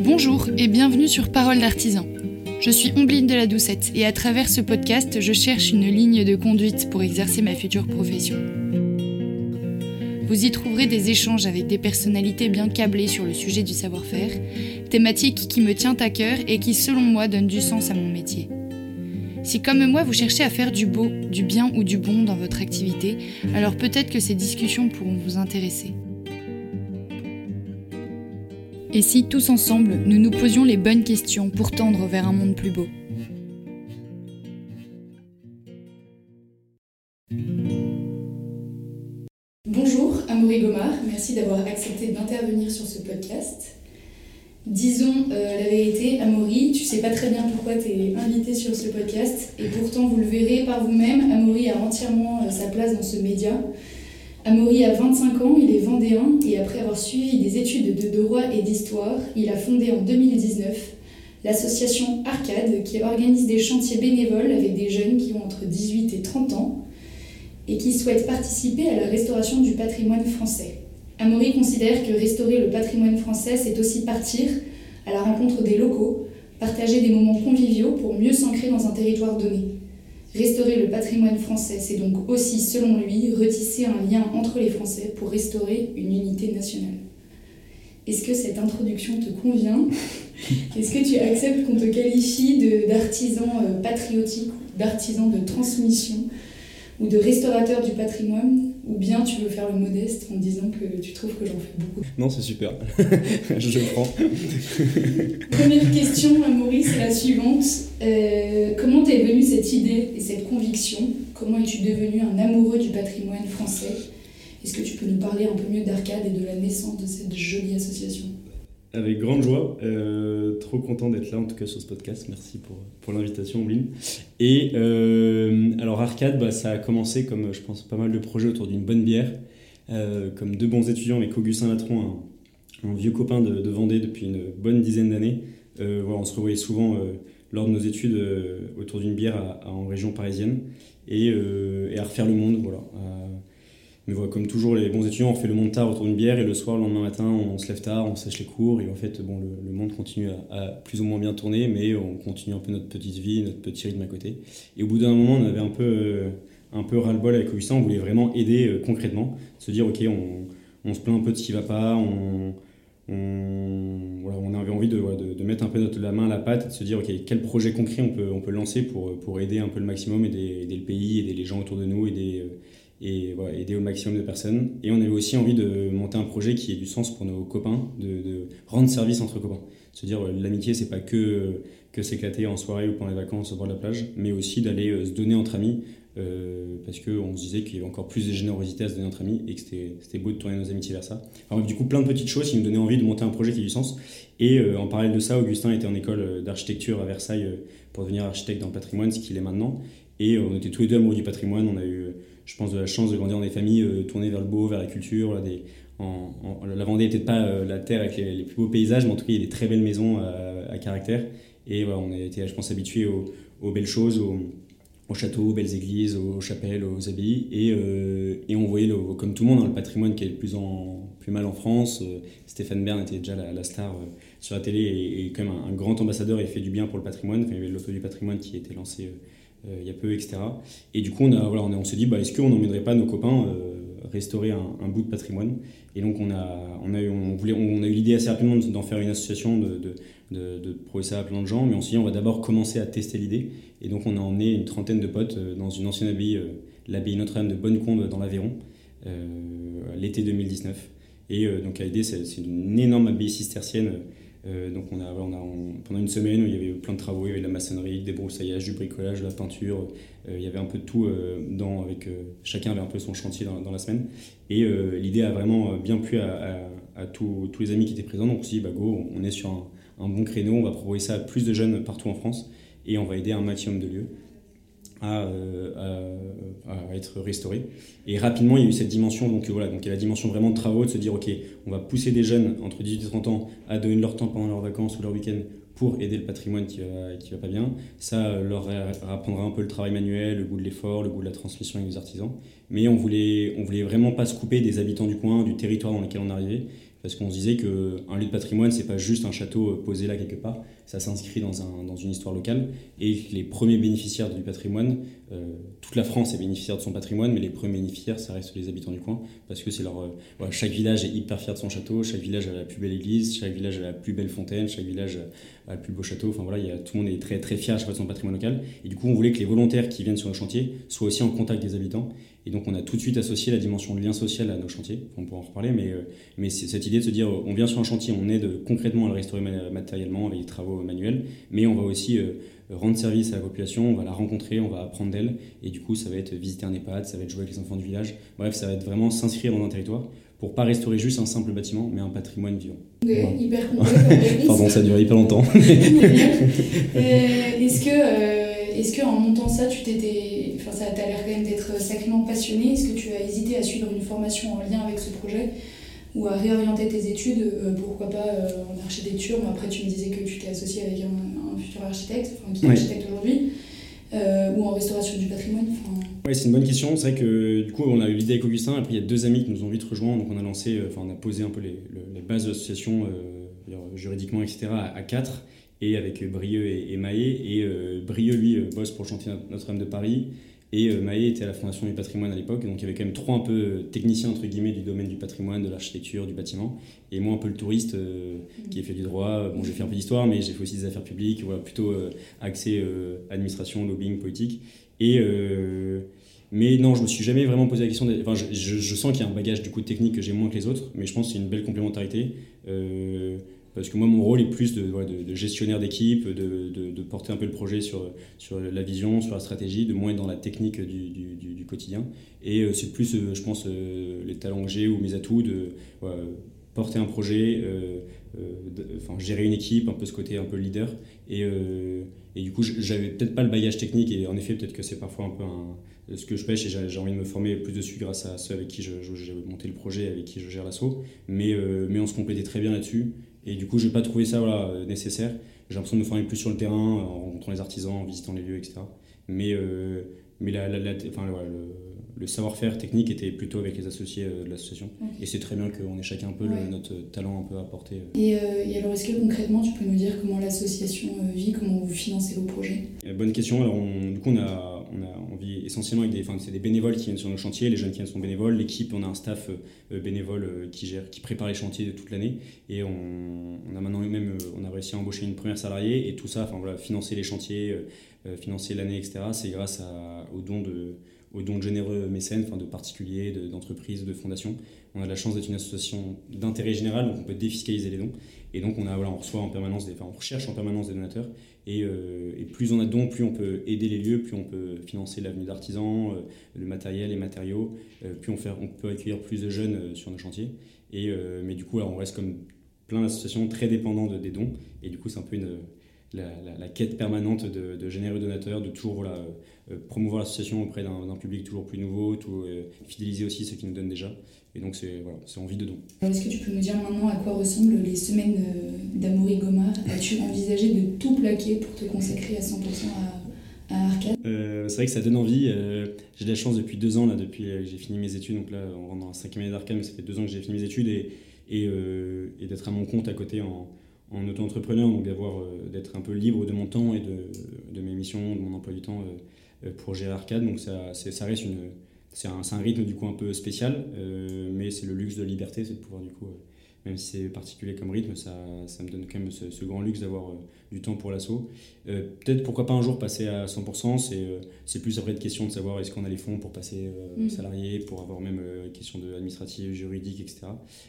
Bonjour et bienvenue sur Parole d'artisan. Je suis Ombline de la Doucette et à travers ce podcast, je cherche une ligne de conduite pour exercer ma future profession. Vous y trouverez des échanges avec des personnalités bien câblées sur le sujet du savoir-faire, thématique qui me tient à cœur et qui, selon moi, donne du sens à mon métier. Si comme moi vous cherchez à faire du beau, du bien ou du bon dans votre activité, alors peut-être que ces discussions pourront vous intéresser. Et si tous ensemble nous nous posions les bonnes questions pour tendre vers un monde plus beau? Bonjour Amaury Gomard, merci d'avoir accepté d'intervenir sur ce podcast. Disons euh, la vérité, Amaury, tu sais pas très bien pourquoi tu es invité sur ce podcast, et pourtant vous le verrez par vous-même, Amaury a entièrement euh, sa place dans ce média. Amaury a 25 ans, il est vendéen, et après avoir suivi des études de droit et d'histoire, il a fondé en 2019 l'association Arcade, qui organise des chantiers bénévoles avec des jeunes qui ont entre 18 et 30 ans, et qui souhaitent participer à la restauration du patrimoine français. Amaury considère que restaurer le patrimoine français, c'est aussi partir à la rencontre des locaux, partager des moments conviviaux pour mieux s'ancrer dans un territoire donné. Restaurer le patrimoine français, c'est donc aussi, selon lui, retisser un lien entre les Français pour restaurer une unité nationale. Est-ce que cette introduction te convient? Est-ce que tu acceptes qu'on te qualifie d'artisan euh, patriotique, d'artisan de transmission? Ou de restaurateur du patrimoine, ou bien tu veux faire le modeste en disant que tu trouves que j'en fais beaucoup Non, c'est super. je prends. Première question à Maurice, c'est la suivante. Euh, comment t'es venue cette idée et cette conviction? Comment es-tu devenu un amoureux du patrimoine français? Est-ce que tu peux nous parler un peu mieux d'Arcade et de la naissance de cette jolie association? Avec grande joie. Euh, trop content d'être là, en tout cas, sur ce podcast. Merci pour, pour l'invitation, Ombline. Et euh, alors, Arcade, bah, ça a commencé comme, je pense, pas mal de projets autour d'une bonne bière. Euh, comme deux bons étudiants avec Augustin Latron, un, vieux copain de, Vendée depuis une bonne dizaine d'années. Voilà, on se revoyait souvent lors de nos études autour d'une bière en région parisienne et, et, à refaire le monde. Voilà, mais voilà, comme toujours, les bons étudiants, on fait le monde tard autour d'une bière et le soir, le lendemain matin, on se lève tard, on sèche les cours et en fait, bon, le, monde continue à, plus ou moins bien tourner, mais on continue un peu notre petite vie, notre petit rythme à côté. Et au bout d'un moment, on avait un peu, euh, peu ras-le-bol avec Augustin, on voulait vraiment aider euh, concrètement, se dire, ok, on, on, se plaint un peu de ce qui va pas, on, on, voilà, on avait envie de, de, mettre un peu notre, la main à la pâte de se dire, ok, quel projet concret on peut, on peut lancer pour, pour aider un peu le maximum, aider, aider le pays, aider les gens autour de nous, aider euh, et aider au maximum de personnes. Et on avait aussi envie de monter un projet qui ait du sens pour nos copains, de, rendre service entre copains. Se dire, euh, l'amitié, c'est pas que, que s'éclater en soirée ou pendant les vacances au bord de la plage, mais aussi d'aller euh, se donner entre amis, euh, parce qu'on se disait qu'il y avait encore plus de générosité à se donner entre amis et que c'était beau de tourner nos amitiés vers ça. Du coup, plein de petites choses qui nous donnaient envie de monter un projet qui ait du sens. Et en parallèle de ça, Augustin était en école d'architecture à Versailles pour devenir architecte dans le patrimoine, ce qu'il est maintenant. Et on était tous les deux amoureux du patrimoine. On a eu je pense, de la chance de grandir dans des familles euh, tournées vers le beau, vers la culture. la Vendée n'était pas euh, la terre avec les, plus beaux paysages, mais en tout cas, il y a des très belles maisons à, caractère. Et on a été, je pense, habitués aux, belles choses, aux, châteaux, aux belles églises, aux chapelles, aux abbayes. Et, euh, et on voyait, comme tout le monde, dans le patrimoine qui est le plus, mal en France. Stéphane Bern était déjà la, star sur la télé et, quand même un, grand ambassadeur et fait du bien pour le patrimoine. il y avait l'auto du patrimoine qui était lancé euh, il y a peu, etc. Et du coup, on, voilà, on, on s'est dit, bah, est-ce qu'on n'emmènerait pas nos copains euh, restaurer un, bout de patrimoine? Et donc, on a, on a eu, on voulait, on eu l'idée assez rapidement d'en faire une association, de, de, de, de prouver ça à plein de gens, mais on s'est dit, on va d'abord commencer à tester l'idée. Et donc, on a emmené une trentaine de potes euh, dans une ancienne abbaye, l'abbaye Notre-Dame de Bonnecombe dans l'Aveyron, l'été 2019. Et donc, l'idée, c'est une énorme abbaye cistercienne euh, donc on a, on a pendant une semaine où il y avait plein de travaux, il y avait de la maçonnerie, des broussailles, du bricolage, de la peinture, euh, il y avait un peu de tout euh, dans, avec chacun avait un peu son chantier dans, la semaine. Et l'idée a vraiment bien plu à, tous, tous, les amis qui étaient présents. Donc on s'est dit, bah go, on est sur un, un, bon créneau, on va proposer ça à plus de jeunes partout en France et on va aider un maximum de lieux. Euh, à, être restauré. Et rapidement, il y a eu cette dimension, donc voilà, donc il y a la dimension vraiment de travaux, de se dire, ok, on va pousser des jeunes entre 18 et 30 ans à donner leur temps pendant leurs vacances ou leur week-end pour aider le patrimoine qui va, qui va pas bien. Ça leur apprendra un peu le travail manuel, le goût de l'effort, le goût de la transmission avec les artisans. Mais on voulait, on voulait vraiment pas se couper des habitants du coin, du territoire dans lequel on arrivait parce qu'on se disait qu'un lieu de patrimoine, c'est pas juste un château euh, posé là quelque part, ça s'inscrit dans, un, dans une histoire locale, et les premiers bénéficiaires du patrimoine, euh, toute la France est bénéficiaire de son patrimoine, mais les premiers bénéficiaires, ça reste les habitants du coin, parce que c'est leur, euh, chaque village est hyper fier de son château, chaque village a la plus belle église, chaque village a la plus belle fontaine, chaque village a le plus beau château, enfin voilà, tout le monde est très, très fier à de son patrimoine local, et du coup on voulait que les volontaires qui viennent sur le chantier soient aussi en contact des habitants, et donc on a tout de suite associé la dimension de lien social à nos chantiers. On pourra en reparler, mais, euh, mais c'est cette idée de se dire on vient sur un chantier, on aide concrètement à le restaurer matériellement avec des travaux manuels, mais on va aussi euh, rendre service à la population, on va la rencontrer, on va apprendre d'elle, et du coup ça va être visiter un EHPAD, ça va être jouer avec les enfants du village, bref, ça va être vraiment s'inscrire dans un territoire pour pas restaurer juste un simple bâtiment, mais un patrimoine vivant. hyper complet. Pardon, ça dure hyper longtemps. Euh, est-ce que, est-ce que en montant ça, tu t'étais ça a l'air quand même d'être sacrément passionné? Est-ce que tu as hésité à suivre une formation en lien avec ce projet ou à réorienter tes études? Euh, Pourquoi pas euh, en architecture? Mais Après, tu me disais que tu t'es associé avec un, futur architecte, enfin, qui est architecte aujourd'hui. Euh, ou en restauration du patrimoine Oui, c'est une bonne question. C'est vrai que du coup, on a eu l'idée avec Augustin. Après, il y a deux amis qui nous ont vite rejoints. Donc, on a lancé, enfin, on a posé un peu les, bases de l'association juridiquement, etc., à, quatre et avec Brieux et, et Maé. Et Brieux, lui, bosse pour le chantier Notre-Dame de Paris. Et euh, Maé était à la Fondation du patrimoine à l'époque, donc il y avait quand même trois un peu euh, techniciens entre guillemets du domaine du patrimoine, de l'architecture, du bâtiment, et moi un peu le touriste euh, qui ai fait du droit. Bon, j'ai fait un peu d'histoire, mais j'ai fait aussi des affaires publiques, voilà, plutôt accès administration, lobbying, politique. Et mais non, je me suis jamais vraiment posé la question. Enfin, je, je, sens qu'il y a un bagage du coup technique que j'ai moins que les autres, mais je pense que c'est une belle complémentarité. Parce que moi, mon rôle est plus de, gestionnaire d'équipe, de, porter un peu le projet sur, la vision, sur la stratégie, de moins être dans la technique du, quotidien. Et euh, c'est plus, euh, je pense, euh, les talents que j'ai ou mes atouts de porter un projet, gérer une équipe, un peu ce côté un peu leader. Et, du coup, j'avais peut-être pas le bagage technique, et en effet, peut-être que c'est parfois un peu ce que je pêche, et j'ai envie de me former plus dessus grâce à ceux avec qui j'ai monté le projet, avec qui je gère l'assaut. Mais, mais on se complétait très bien là-dessus. Et du coup, je n'ai pas trouvé ça voilà, nécessaire. J'ai l'impression de me former plus sur le terrain, en rencontrant les artisans, en visitant les lieux, etc. Mais, euh, mais la, la, enfin, le, le savoir-faire technique était plutôt avec les associés euh, de l'association. Et c'est très bien qu'on ait chacun un peu notre talent un peu. Euh. Et, et alors, est-ce que concrètement, tu peux nous dire comment l'association vit, comment vous financez vos projets? Bonne question. Alors, du coup, on a on, a, on vit essentiellement avec des, c'est des bénévoles qui viennent sur nos chantiers, les jeunes qui viennent sont bénévoles, l'équipe, on a un staff euh, euh, bénévole euh, qui gère, qui prépare les chantiers toute l'année, et on, a maintenant même, on a réussi à embaucher une première salariée, et tout ça, enfin voilà, financer les chantiers, financer l'année, etc. C'est grâce à, aux dons de aux dons de généreux mécènes, enfin de particuliers, d'entreprises, de, fondations. On a la chance d'être une association d'intérêt général, donc on peut défiscaliser les dons. Et donc on, a, voilà, on reçoit en permanence, des, enfin on recherche en permanence des donateurs. Euh, et, plus on a de dons, plus on peut aider les lieux, plus on peut financer l'avenue d'artisans, euh, le matériel, les matériaux, euh, plus on, on peut accueillir plus de jeunes sur nos chantiers. Et, mais du coup, on reste comme plein d'associations très dépendantes des dons. Et du coup, c'est un peu une, la, quête permanente de, généreux donateurs, de toujours promouvoir l'association auprès d'un public toujours plus nouveau, tout, fidéliser aussi ceux qui nous donnent déjà. Et donc, c'est voilà, envie de don. Est-ce que tu peux nous dire maintenant à quoi ressemblent les semaines euh, d'Amaury Gomard As-tu envisagé de tout plaquer pour te consacrer à 100% à, à Arcade? Euh, C'est vrai que ça donne envie. Euh, j'ai de la chance depuis deux ans, là, depuis que j'ai fini mes études. Donc là, on rentre dans la cinquième année d'Arcade, mais ça fait deux ans que j'ai fini mes études. Et, et, et d'être à mon compte à côté en, en auto-entrepreneur, donc d'avoir, d'être un peu libre de mon temps et de, de mes missions, de mon emploi du temps pour gérer Arcade. Donc ça, ça reste une c'est un, un, rythme du coup un peu spécial, euh, mais c'est le luxe de liberté, c'est de pouvoir du coup, euh, même si c'est particulier comme rythme, ça, ça, me donne quand même ce, grand luxe d'avoir euh, du temps pour l'assaut. Peut-être pourquoi pas un jour passer à 100%, c'est plus après de question de savoir est-ce qu'on a les fonds pour passer mm. salarié, pour avoir même question de administrative, juridique, etc.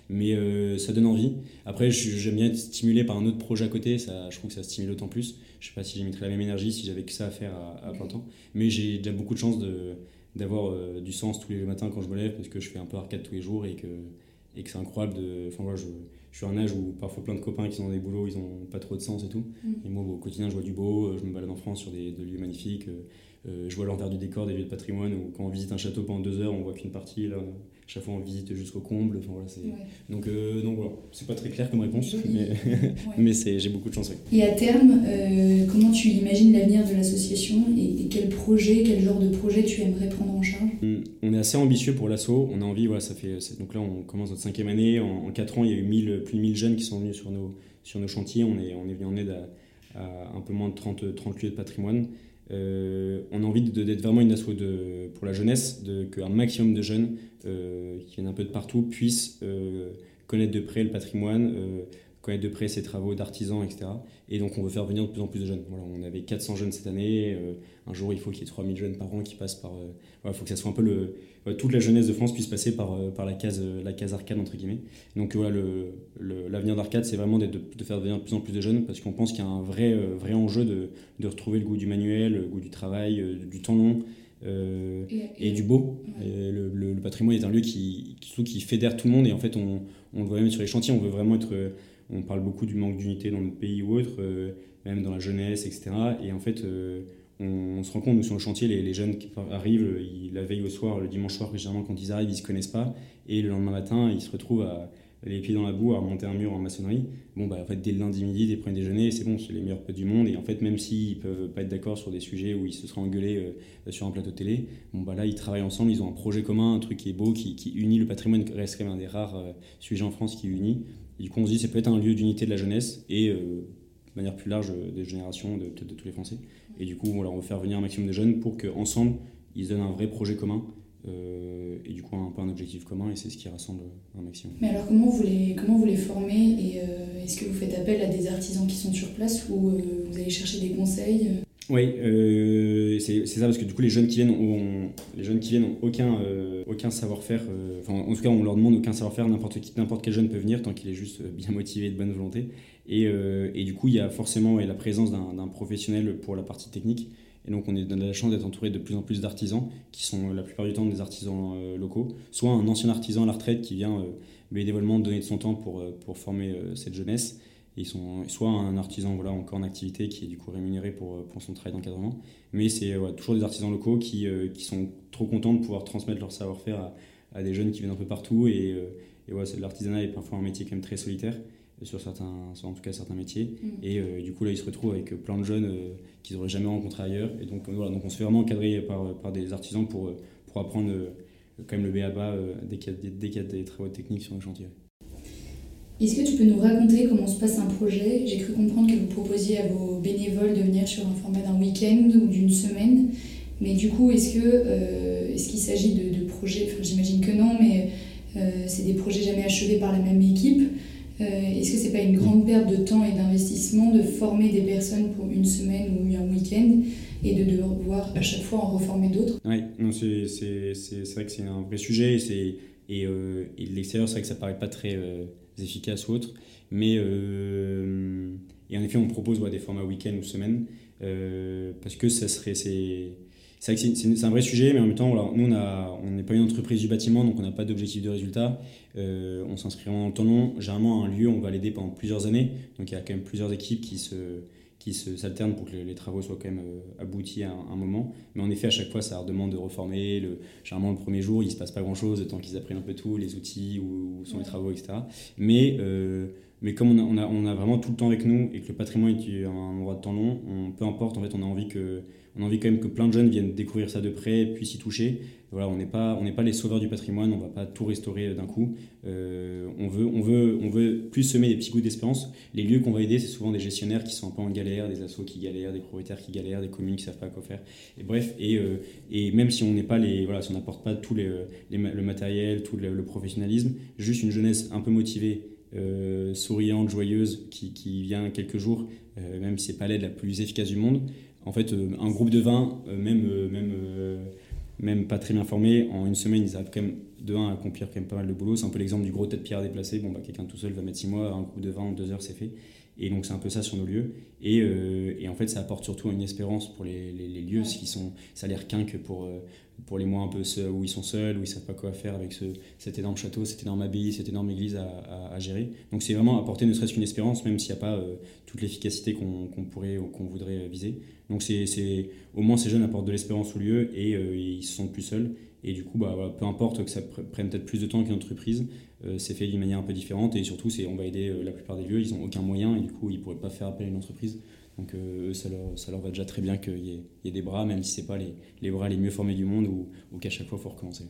Mais ça donne envie. Après, j'aime bien être stimulé par un autre projet à côté, ça, je trouve que ça stimule autant plus. Je sais pas si j'émettrais la même énergie si j'avais que ça à faire à, à plein temps, mais j'ai déjà beaucoup de chance de d'avoir euh, du sens tous les matins quand je me lève parce que je fais un peu arcade tous les jours et que, et que c'est incroyable de. Enfin, moi, je, je, suis à un âge où parfois plein de copains qui sont dans des boulots, ils ont pas trop de sens et tout. Mm. Et moi, au quotidien, je vois du beau, euh, je me balade en France sur des, lieux magnifiques. Euh, je vois l'envers du décor des lieux de patrimoine où quand on visite un château pendant deux heures, on voit qu'une partie. Là, chaque fois on visite jusqu'au comble. Enfin, voilà, donc, euh, donc voilà, c'est pas très clair comme réponse, mais, mais j'ai beaucoup de chance. Et à terme, euh, comment tu imagines l'avenir de l'association et, quel projet, quel genre de projet tu aimerais prendre en charge? On est assez ambitieux pour l'asso. On a envie, voilà, ça fait, donc là on commence notre cinquième année. En, en 4 ans, il y a eu 1000, plus de 1000 jeunes qui sont venus sur nos, sur nos chantiers. On est, on est venu en aide à, un peu moins de 30, 30 lieux de patrimoine. Euh, on a envie d'être vraiment une asso pour la jeunesse, qu'un maximum de jeunes euh, qui viennent un peu de partout puissent euh, connaître de près le patrimoine, connaître de près ses travaux d'artisans, etc. Et donc on veut faire venir de plus en plus de jeunes. Voilà, on avait 400 jeunes cette année. un jour, il faut qu'il y ait 3000 jeunes par an qui passent par. il faut que ça soit un peu le. toute la jeunesse de France puisse passer par, par la, case, la case arcade, entre guillemets. Donc voilà, l'avenir le, d'arcade, c'est vraiment de, de, faire venir de plus en plus de jeunes parce qu'on pense qu'il y a un vrai, vrai enjeu de, de retrouver le goût du manuel, le goût du travail, du temps long. Euh, et, du beau. le, patrimoine est un lieu qui, qui, qui, fédère tout le monde et en fait on, on, le voit même sur les chantiers, on veut vraiment être... On parle beaucoup du manque d'unité dans notre pays ou autre, euh, même dans la jeunesse, etc. Et en fait euh, on, se rend compte, nous sur le chantier, les, jeunes qui arrivent, ils, la veille au soir, le dimanche soir, généralement quand ils arrivent, ils se connaissent pas et le lendemain matin, ils se retrouvent à les pieds dans la boue à remonter un mur en maçonnerie. Bon, bah, en fait, dès le lundi midi, des premiers déjeuners, c'est bon, c'est les meilleurs potes du monde. Et en fait, même s'ils peuvent pas être d'accord sur des sujets où ils se seraient engueulés euh, sur un plateau télé, bon, bah là, ils travaillent ensemble, ils ont un projet commun, un truc qui est beau, qui, qui unit le patrimoine, reste quand même un des rares euh, sujets en France qui unit. Du coup, on se dit, ça peut être un lieu d'unité de la jeunesse et, euh, de manière plus large, des générations, de, peut-être de tous les Français. Et du coup, on veut faire venir un maximum de jeunes pour qu'ensemble, ils donnent un vrai projet commun euh, et du coup un peu un objectif commun et c'est ce qui rassemble un maximum. Mais alors comment vous les, comment vous les formez et euh, est-ce que vous faites appel à des artisans qui sont sur place ou euh, vous allez chercher des conseils oui, c'est ça parce que du coup les jeunes qui viennent ont, les jeunes qui viennent ont aucun, aucun savoir-faire. Enfin, en tout cas, on leur demande aucun savoir-faire. N'importe qui, n'importe quel jeune peut venir tant qu'il est juste bien motivé et de bonne volonté. Et, et du coup, il y a forcément la présence d'un professionnel pour la partie technique. Et donc on est dans la chance d'être entouré de plus en plus d'artisans, qui sont la plupart du temps des artisans euh, locaux, soit un ancien artisan à la retraite qui vient euh, bénévolement donner de son temps pour, euh, pour former cette jeunesse, ils sont, soit un artisan voilà, encore en activité qui est du coup rémunéré pour, pour son travail d'encadrement, mais c'est toujours des artisans locaux qui, qui, sont trop contents de pouvoir transmettre leur savoir-faire à, à, des jeunes qui viennent un peu partout, et, et voilà, l'artisanat est parfois un métier quand même très solitaire sur certains, en tout cas certains métiers. Mm. Et euh, du coup, là, ils se retrouvent avec plein de jeunes euh, qu'ils n'auraient jamais rencontrés ailleurs. Et donc, voilà, donc on se fait vraiment encadrer par, par des artisans pour, pour apprendre euh, quand même le BABA dès qu'il y, y, a des travaux techniques sur le chantier. Est-ce que tu peux nous raconter comment se passe un projet? J'ai cru comprendre que vous proposiez à vos bénévoles de venir sur un format d'un week-end ou d'une semaine. Mais du coup, est-ce qu'il est qu'il s'agit de, projets, enfin, j'imagine que non, mais c'est des projets jamais achevés par la même équipe. Euh, est-ce que c'est pas une grande perte de temps et d'investissement de former des personnes pour une semaine ou un week-end et de devoir à chaque fois en reformer d'autres? Oui, c'est vrai que c'est un vrai sujet et, euh, et de l'extérieur, c'est vrai que ça paraît pas très euh, efficace ou autre. Mais et en effet, on propose des formats week-end ou semaine parce que ça serait c'est vrai que c'est un vrai sujet, mais en même temps, nous, on n'est pas une entreprise du bâtiment, donc on n'a pas d'objectif de résultat. Euh, on s'inscrit dans le temps long. Généralement, un lieu, on va l'aider pendant plusieurs années. Donc il y a quand même plusieurs équipes qui se qui s'alternent pour que les, travaux soient quand même euh, aboutis à un, moment. Mais en effet, à chaque fois, ça leur demande de reformer. Le, généralement, le premier jour, il ne se passe pas grand-chose, temps qu'ils apprennent un peu tout, les outils, où, sont les travaux, etc. Mais, euh, mais comme on a, on, a, on a, vraiment tout le temps avec nous et que le patrimoine est un endroit de temps long, on, peu importe, en fait, on a envie que on a envie quand même que plein de jeunes viennent découvrir ça de près, puissent y toucher. Voilà, on n'est pas, on pas les sauveurs du patrimoine, on va pas tout restaurer d'un coup. Euh, on, veut, on, veut, on veut plus semer des petits goûts d'espérance. Les lieux qu'on va aider, c'est souvent des gestionnaires qui sont un peu en galère, des assos qui galèrent, des propriétaires qui galèrent, des communes qui savent pas quoi faire. Et bref, et, euh, et même si on n'est pas les, voilà, si on n'apporte pas tout les, le matériel, tout le, professionnalisme, juste une jeunesse un peu motivée, euh, souriante, joyeuse, qui, qui, vient quelques jours, même si c'est pas l'aide la plus efficace du monde, en fait, euh, un groupe de 20, euh, même, euh, même, même pas très bien formé, en une semaine, ils arrivent quand même de 1 à accomplir quand même pas mal de boulot. C'est un peu l'exemple du gros tête pierre déplacé. Bon, bah, quelqu'un tout seul va mettre 6 mois, un groupe de 20 en 2 heures, c'est fait. Et donc, c'est un peu ça sur nos lieux. Et, et, en fait, ça apporte surtout une espérance pour les, les, lieux, qui sont, ça a l'air qu'un que pour, pour les mois un peu où ils sont seuls, où ils savent pas quoi faire avec ce, cet énorme château, cette énorme abbaye, cette énorme église à, à, gérer. Donc, c'est vraiment apporter ne serait-ce qu'une espérance, même s'il n'y a pas toute l'efficacité qu'on pourrait ou qu'on voudrait viser. Donc c'est, au moins ces jeunes apportent de l'espérance au lieu et euh, ils se sentent plus seuls. Et du coup, bah, peu importe que ça prenne peut-être plus de temps qu'une entreprise, c'est fait d'une manière un peu différente. Et surtout, on va aider la plupart des lieux, ils n'ont aucun moyen et du coup, ils ne pourraient pas faire appel à une entreprise. Donc eux, ça leur, va déjà très bien qu'il y, ait des bras, même si ce pas les, les, bras les mieux formés du monde ou, ou qu'à chaque fois, il faut recommencer.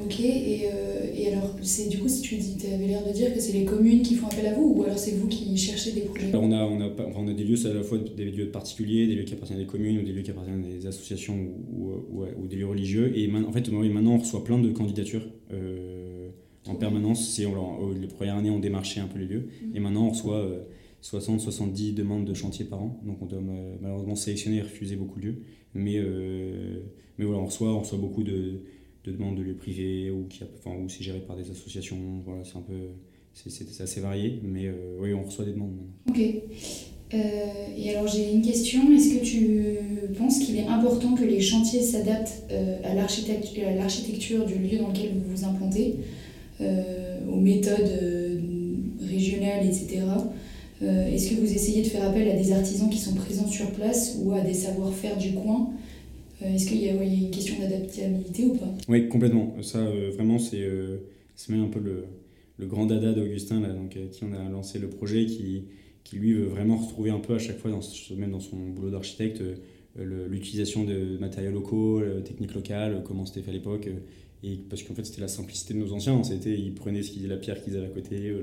Ok, et, euh, et alors, du coup, si tu avais l'air de dire que c'est les communes qui font appel à vous, ou alors c'est vous qui cherchez des projets? On a, on, a, on a des lieux, c'est à la fois des lieux de particuliers, des lieux qui appartiennent à des communes, ou des lieux qui appartiennent à des associations ou, ou, ou des lieux religieux. Et en fait, maintenant, on reçoit plein de candidatures. Euh, en permanence, c'est, on, les premières années, on démarchait un peu les lieux, mmh. et maintenant, on reçoit 60-70 euh, demandes de chantier par an, donc on doit malheureusement sélectionner et refuser beaucoup de lieux. Mais, mais voilà, on reçoit, on reçoit beaucoup de de demandes de lieux privés ou, qui, enfin, ou c'est géré par des associations. Voilà, c'est un peu. C'est assez varié, mais euh, oui, on reçoit des demandes. Ok. Euh, et alors j'ai une question, est-ce que tu penses qu'il est important que les chantiers s'adaptent euh, à l'architecture du lieu dans lequel vous vous implantez, aux méthodes régionales, etc. est-ce que vous essayez de faire appel à des artisans qui sont présents sur place ou à des savoir-faire du coin? euh, est-ce qu'il y, a une question d'adaptabilité ou pas? Oui, complètement. Ça, euh, vraiment, c'est euh, même un peu le, le grand dada d'Augustin, donc, qui on a lancé le projet, qui, qui lui veut vraiment retrouver un peu à chaque fois, même dans son boulot d'architecte, l'utilisation de matériaux locaux, techniques locales, comment c'était fait à l'époque. et parce qu'en fait, c'était la simplicité de nos anciens. C'était, ils prenaient ce qu'ils, la pierre qu'ils avaient à côté,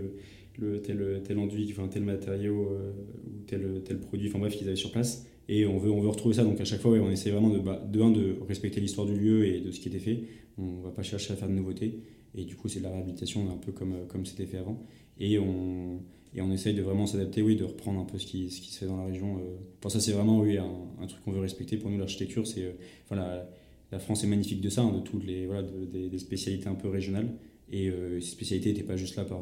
le, tel, tel enduit, enfin, tel matériau ou tel, tel produit, enfin bref, qu'ils avaient sur place. Et on veut, on veut retrouver ça. Donc à chaque fois, on essaie vraiment de, bah, de, respecter l'histoire du lieu et de ce qui était fait. On ne va pas chercher à faire de nouveautés. Et du coup, c'est de la réhabilitation un peu comme, comme c'était fait avant. Et on, et on essaye de vraiment s'adapter, oui, de reprendre un peu ce qui, ce qui se fait dans la région. Euh. Pour ça, c'est vraiment oui, un, truc qu'on veut respecter. Pour nous, l'architecture, c'est. Euh, enfin, la, la, France est magnifique de ça, hein, de toutes les voilà, des, spécialités un peu régionales. Et euh, ces spécialités n'étaient pas juste là par,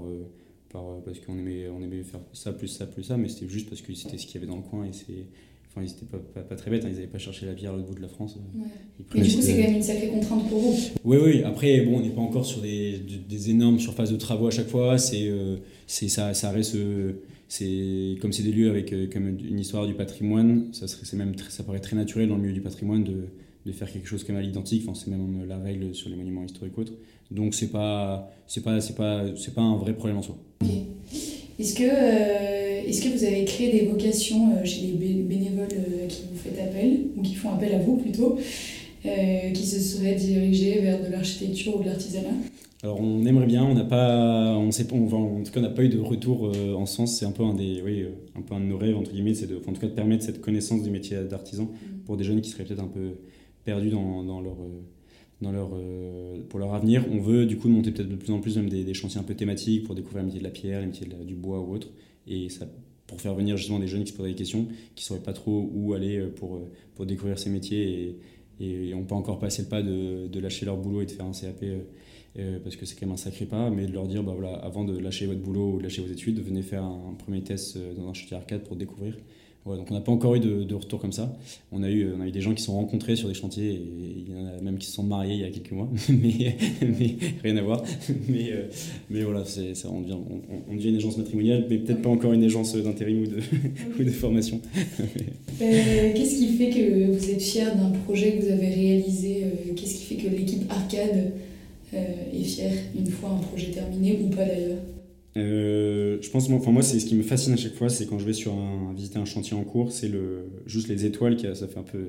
par, parce qu'on aimait, on aimait faire ça, plus ça, plus ça, mais c'était juste parce que c'était ce qu'il y avait dans le coin. Et c'est Enfin, ils n'étaient pas, pas, très bêtes, hein, ils n'avaient pas cherché la pierre à l'autre bout de la France. Mais du coup, c'est quand même une sacrée contrainte pour vous. Oui, oui. Après, bon, on n'est pas encore sur des, des, énormes surfaces de travaux à chaque fois. C'est, euh, c'est ça, ça reste. Euh, c'est comme c'est des lieux avec euh, comme une histoire du patrimoine. Ça serait, c'est même, ça paraît très naturel dans le milieu du patrimoine de, de faire quelque chose comme à l'identique. Enfin, c'est même la règle sur les monuments historiques autres. Donc, c'est pas, c'est pas, c'est pas, c'est pas un vrai problème en soi. Est-ce que est-ce que vous avez créé des vocations euh, chez les bénévoles euh, qui vous faites appel, ou qui font appel à vous plutôt, euh, qui se seraient dirigés vers de l'architecture ou de l'artisanat? Alors on aimerait bien, on n'a pas, on sait pas, on, en tout cas on n'a pas eu de retour en sens. C'est un peu un des, oui, un peu un de nos rêves entre guillemets, c'est de, en tout cas de permettre cette connaissance du métier d'artisan mm. pour des jeunes qui seraient peut-être un peu perdus dans, dans leur, dans leur, pour leur avenir. On veut du coup monter peut-être de plus en plus même des, des, chantiers un peu thématiques pour découvrir le métier de la pierre, le métier du bois ou autre et ça, pour faire venir justement des jeunes qui se poseraient des questions, qui ne sauraient pas trop où aller euh, pour, euh, pour découvrir ces métiers et, et n'ont pas encore passé le pas de, de, lâcher leur boulot et de faire un CAP euh, parce que c'est quand même un sacré pas, mais de leur dire bah voilà, avant de lâcher votre boulot ou de lâcher vos études, venez faire un, premier test dans un chantier arcade pour découvrir donc on n'a pas encore eu de, de, retour comme ça. On a, eu, on a eu des gens qui sont rencontrés sur des chantiers, et il y en a même qui se sont mariés il y a quelques mois, mais, rien à voir. Mais, euh, mais voilà, c'est, ça, on, devient, on, devient une agence matrimoniale, mais peut-être pas encore une agence d'intérim ou de, ou de formation. Euh, qu'est-ce qui fait que vous êtes fier d'un projet que vous avez réalisé euh, Qu'est-ce qui fait que l'équipe Arcade est fière une fois un projet terminé ou pas d'ailleurs? Euh, je pense, enfin moi, c'est ce qui me fascine à chaque fois, c'est quand je vais sur un, visiter un chantier en cours, c'est le, juste les étoiles, qui, ça fait un peu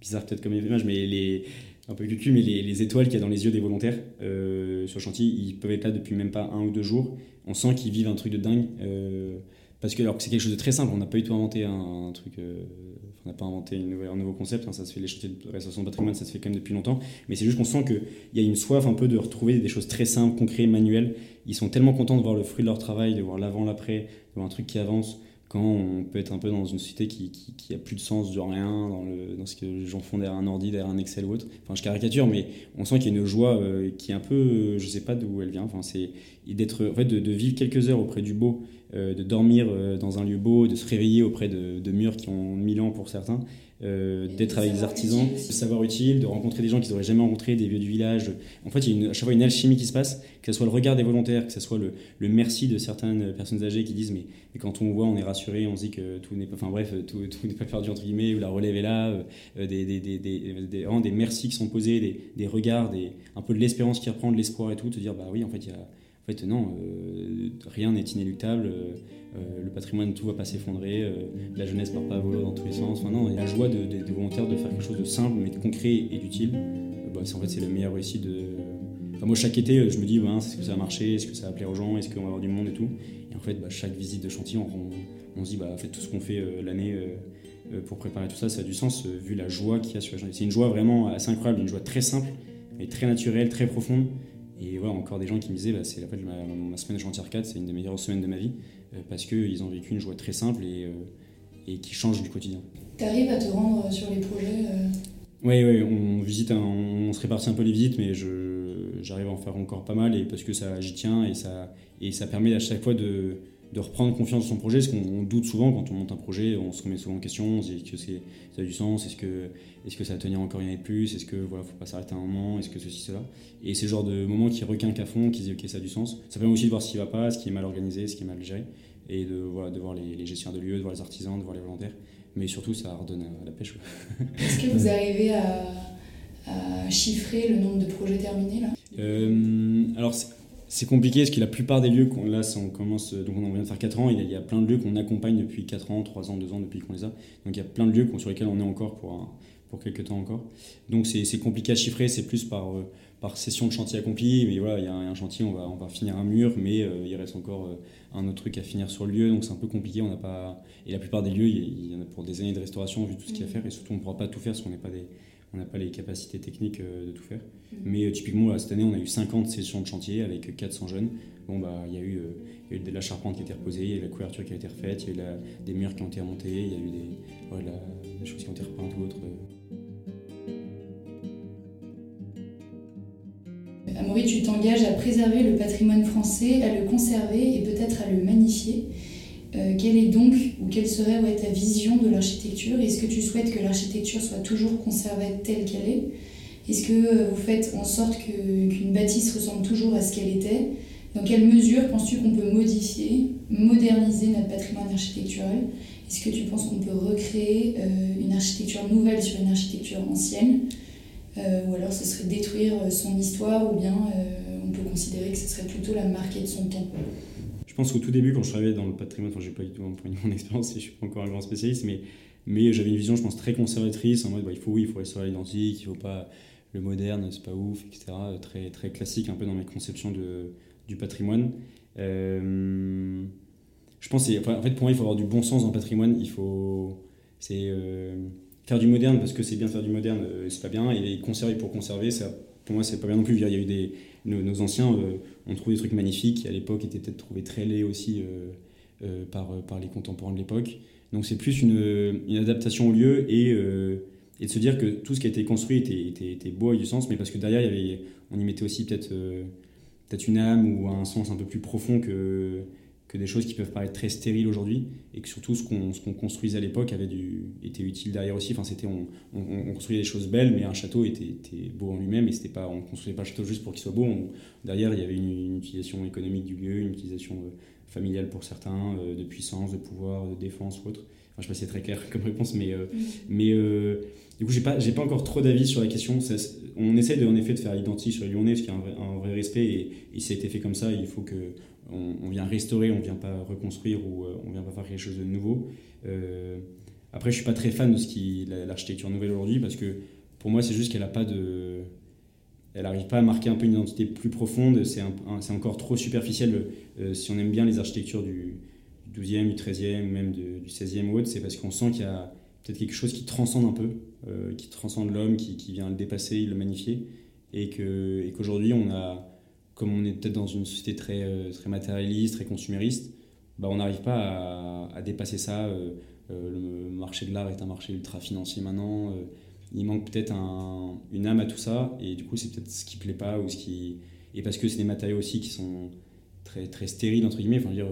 bizarre peut-être comme image, mais les, un peu cucu, mais les, les étoiles qu'il y a dans les yeux des volontaires euh, sur le chantier, ils peuvent être là depuis même pas un ou deux jours. On sent qu'ils vivent un truc de dingue. Euh, parce que alors c'est quelque chose de très simple, on n'a pas du tout inventé un, truc, on n'a pas inventé un nouveau concept, hein, ça se fait les chantiers de restauration de patrimoine, ça se fait quand même depuis longtemps, mais c'est juste qu'on sent qu'il y a une soif un peu de retrouver des choses très simples, concrètes, manuelles, ils sont tellement contents de voir le fruit de leur travail, de voir l'avant, l'après, de voir un truc qui avance, quand on peut être un peu dans une société qui, qui, plus de sens de rien, dans, le, dans ce que les gens font derrière un ordi, derrière un Excel ou autre. Enfin, je caricature, mais on sent qu'il y a une joie euh, qui est un peu, euh, je sais pas d'où elle vient. Enfin, c'est d'être, en fait, de, vivre quelques heures auprès du beau, euh, de dormir dans un lieu beau, de se réveiller auprès de, de, murs qui ont mille ans pour certains. euh, d'être avec des artisans, de savoir utile, de rencontrer des gens qu'ils n'auraient jamais rencontrés, des vieux du village. En fait, il y a à chaque fois une alchimie qui se passe, que ce soit le regard des volontaires, que ce soit le, le merci de certaines personnes âgées qui disent mais, mais, quand on voit, on est rassuré, on se dit que tout n'est pas, enfin bref, tout, tout n'est pas perdu entre guillemets, ou la relève est là, euh, des, des, des, des, des, des, merci qui sont posés, des, des regards, des, un peu de l'espérance qui reprend, de l'espoir et tout, te dire bah oui, en fait, il y a, en fait non, euh, rien n'est inéluctable. Euh, le patrimoine, tout va pas s'effondrer, euh, la jeunesse part pas à volo dans tous les sens. Non, la joie des de, volontaires de faire quelque chose de simple, mais de concret et d'utile. Euh, bah, en fait, c'est le meilleur réussi de. Enfin, moi, chaque été, je me dis, bah, est-ce que ça va marcher Est-ce que ça va plaire aux gens Est-ce qu'on va avoir du monde et tout Et en fait, bah, chaque visite de chantier, on, se dit, bah, tout ce qu'on fait l'année pour préparer tout ça, ça a du sens vu la joie qu'il y a sur les chantiers. C'est une joie vraiment assez incroyable, une joie très simple, mais très naturelle, très profonde. Et voilà, encore des gens qui me disaient, bah, c'est la ma, ma, semaine de chantier arcade, c'est une des meilleures semaines de ma vie, euh, parce qu'ils ont vécu une joie très simple et, euh, et qui change du quotidien. Tu arrives à te rendre sur les projets Oui, euh oui, on visite, on se répartit un peu les visites, mais j'arrive à en faire encore pas mal, et parce que ça, j'y tiens, et ça, et ça permet à chaque fois de, de reprendre confiance dans son projet, parce qu'on doute souvent quand on monte un projet, on se remet souvent en question, on se dit que ça a du sens, est-ce que, est que ça va tenir encore une année de plus, est-ce que voilà, faut pas s'arrêter un moment, est-ce que ceci, cela. Et c'est le genre de moment qui requinque à fond, qui dit ok ça a du sens. Ça permet aussi de voir ce qui va pas, ce qui est mal organisé, ce qui est mal géré, et de, voilà, de voir les, gestionnaires de lieux, de voir les artisans, de voir les volontaires. Mais surtout ça redonne à la pêche. est-ce que vous arrivez à, chiffrer le nombre de projets terminés là? Euh, Alors c'est compliqué parce que la plupart des lieux, là on commence, donc on vient de faire 4 ans, il y a, plein de lieux qu'on accompagne depuis 4 ans, 3 ans, 2 ans depuis qu'on les a. Donc il y a plein de lieux sur lesquels on est encore pour, pour quelques temps encore. Donc c'est compliqué à chiffrer, c'est plus par, euh, par session de chantier accompli. Mais voilà, il y a un, chantier, on va, on va finir un mur, mais euh, il reste encore euh, un autre truc à finir sur le lieu, donc c'est un peu compliqué. On n'a pas... Et la plupart des lieux, il y, en a pour des années de restauration vu tout ce qu'il y a à mmh. faire, et surtout on ne pourra pas tout faire si on n'est pas des on n'a pas les capacités techniques euh, de tout faire. Mm. Mais euh, typiquement, cette année, on a eu 50 sessions de chantier avec 400 jeunes. Bon, bah, il y, a eu, euh, y a eu de la charpente qui a été reposée, il y a eu la couverture qui a été refaite, il y a eu des murs qui ont été remontés, il y a eu des, des choses qui ont été repeintes ou autres. Amaury, tu t'engages à préserver le patrimoine français, à le conserver et peut-être à le magnifier. Euh, quelle est donc, ou quelle serait ta vision de l'architecture? Est-ce que tu souhaites que l'architecture soit toujours conservée telle qu'elle est? Est-ce que euh, vous faites en sorte qu'une bâtisse ressemble toujours à ce qu'elle était? Dans quelle mesure penses-tu qu'on peut modifier, moderniser notre patrimoine architectural? Est-ce que tu penses qu'on peut recréer euh, une architecture nouvelle sur une architecture ancienne? Ou alors ce serait détruire son histoire Ou bien on peut considérer que ce serait plutôt la marquer de son temps? Pense qu'au tout début, quand je travaillais dans le patrimoine, enfin, j'ai pas du tout mon expérience, je suis pas encore un grand spécialiste, mais, mais j'avais une vision, je pense, très conservatrice, en mode, bah, il faut, oui, il faut rester à l'identique, il faut pas le moderne, c'est pas ouf, etc. Très, très classique, un peu dans mes conceptions de, du patrimoine. Euh, je pense, en fait, pour moi, il faut avoir du bon sens dans le patrimoine, il faut, c'est euh, faire du moderne parce que c'est bien faire du moderne, euh, c'est pas bien, et conserver pour conserver, ça, pour moi, c'est pas bien non plus. Il y a eu des, nos, anciens euh, ont trouvé des trucs magnifiques qui, à l'époque, étaient peut-être trouvés très laids aussi euh, euh, par, par les contemporains de l'époque. Donc, c'est plus une, adaptation au lieu et, et, de se dire que tout ce qui a été construit était, était, beau et du sens, mais parce que derrière, il y avait, on y mettait aussi peut-être une âme ou un sens un peu plus profond que que des choses qui peuvent paraître très stériles aujourd'hui et que surtout ce qu'on construisait à l'époque avait du était utile derrière aussi. Enfin c'était on, on, construisait des choses belles mais un château était, était beau en lui-même et c'était pas on construisait pas un château juste pour qu'il soit beau. Derrière il y avait une, utilisation économique du lieu une utilisation euh, familiale pour certains euh, de puissance de pouvoir de défense ou autre enfin, je sais pas si c'est très clair comme réponse mais euh, mm. mais du coup j'ai pas j'ai pas encore trop d'avis sur la question on essaie de, en effet de faire identique sur Lyonnais parce qu'il y a un vrai, un vrai respect et, et ça a été fait comme ça il faut que on, vient restaurer, on vient pas reconstruire ou euh, on vient pas faire quelque chose de nouveau. Euh, après, je suis pas très fan de ce qui l'architecture nouvelle aujourd'hui parce que pour moi, c'est juste qu'elle a pas de, elle n'arrive pas à marquer un peu une identité plus profonde. C'est encore trop superficiel. Euh, si on aime bien les architectures du, 12e, du 13e, même du 16e ou autre, c'est parce qu'on sent qu'il y a peut-être quelque chose qui transcende un peu, qui transcende l'homme, qui, vient le dépasser, le magnifier, et qu'aujourd'hui, on a comme on est peut-être dans une société très, euh, très matérialiste, très consumériste, bah, on n'arrive pas à, dépasser ça. Euh, euh, le marché de l'art est un marché ultra financier maintenant. il manque peut-être un, une âme à tout ça, et du coup, c'est peut-être ce qui plaît pas, ou ce qui... et parce que c'est des matériaux aussi qui sont très, très stériles, entre guillemets. Enfin, dire,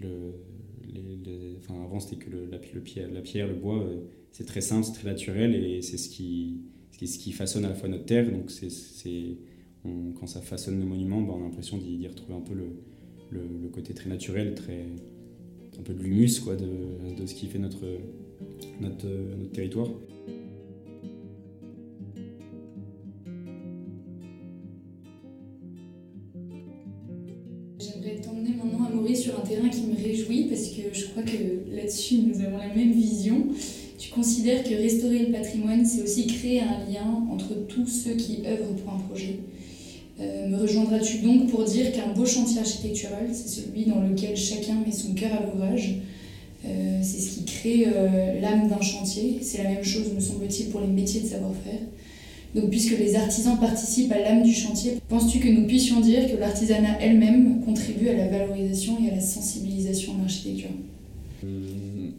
le, enfin, avant, c'était que le, la, le, pierre, la pierre, le bois, c'est très simple, c'est très naturel et c'est ce qui, ce qui façonne à la fois notre terre. Donc, c'est, quand ça façonne nos monuments, ben, on a l'impression d'y, retrouver un peu le, le, côté très naturel, très, un peu de l'humus de, de, ce qui fait notre, notre, notre territoire. Tu considères que restaurer le patrimoine, c'est aussi créer un lien entre tous ceux qui œuvrent pour un projet. Euh, me rejoindras-tu donc pour dire qu'un beau chantier architectural, c'est celui dans lequel chacun met son cœur à l'ouvrage euh, C'est ce qui crée euh, l'âme d'un chantier. C'est la même chose, me semble-t-il, pour les métiers de savoir-faire. Donc, puisque les artisans participent à l'âme du chantier, penses-tu que nous puissions dire que l'artisanat elle-même contribue à la valorisation et à la sensibilisation en architecture mmh,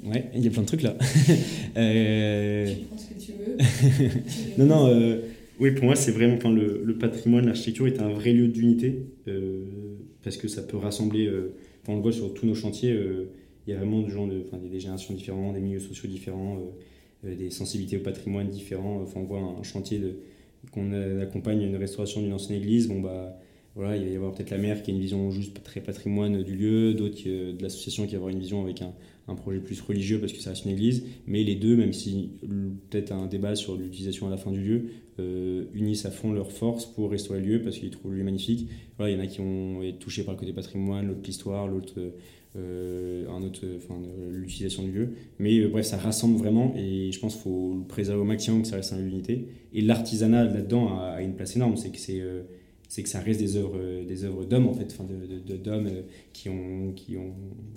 Ouais, il y a plein de trucs là. euh... Tu prends ce que tu veux. non, non. Euh, oui, pour moi, c'est vraiment. Enfin, le, le patrimoine, l'architecture est un vrai lieu d'unité euh, parce que ça peut rassembler. On le voit sur tous nos chantiers. il y a vraiment des gens de, des générations différentes, des milieux sociaux différents. Des sensibilités au patrimoine différents. Enfin, on voit un chantier de, qu'on accompagne une restauration d'une ancienne église. Bon, bah, voilà, il va y avoir peut-être la mère qui a une vision juste très patrimoine du lieu, d'autres de l'association qui va avoir une vision avec un, un, projet plus religieux parce que ça reste une église. Mais les deux, même si peut-être un débat sur l'utilisation à la fin du lieu, euh, unissent à fond leurs forces pour restaurer le lieu parce qu'ils trouvent le lieu magnifique. Voilà, il y en a qui ont été touchés par le côté patrimoine, l'autre l'histoire, l'autre euh, enfin, l'utilisation du lieu. Mais euh, bref, ça rassemble vraiment et je pense qu'il faut le préserver au maximum que ça reste un lieu d'unité. Et l'artisanat là-dedans a, une place énorme, c'est que c'est euh, c'est que ça reste des œuvres des œuvres d'hommes en fait enfin d'hommes qui ont qui ont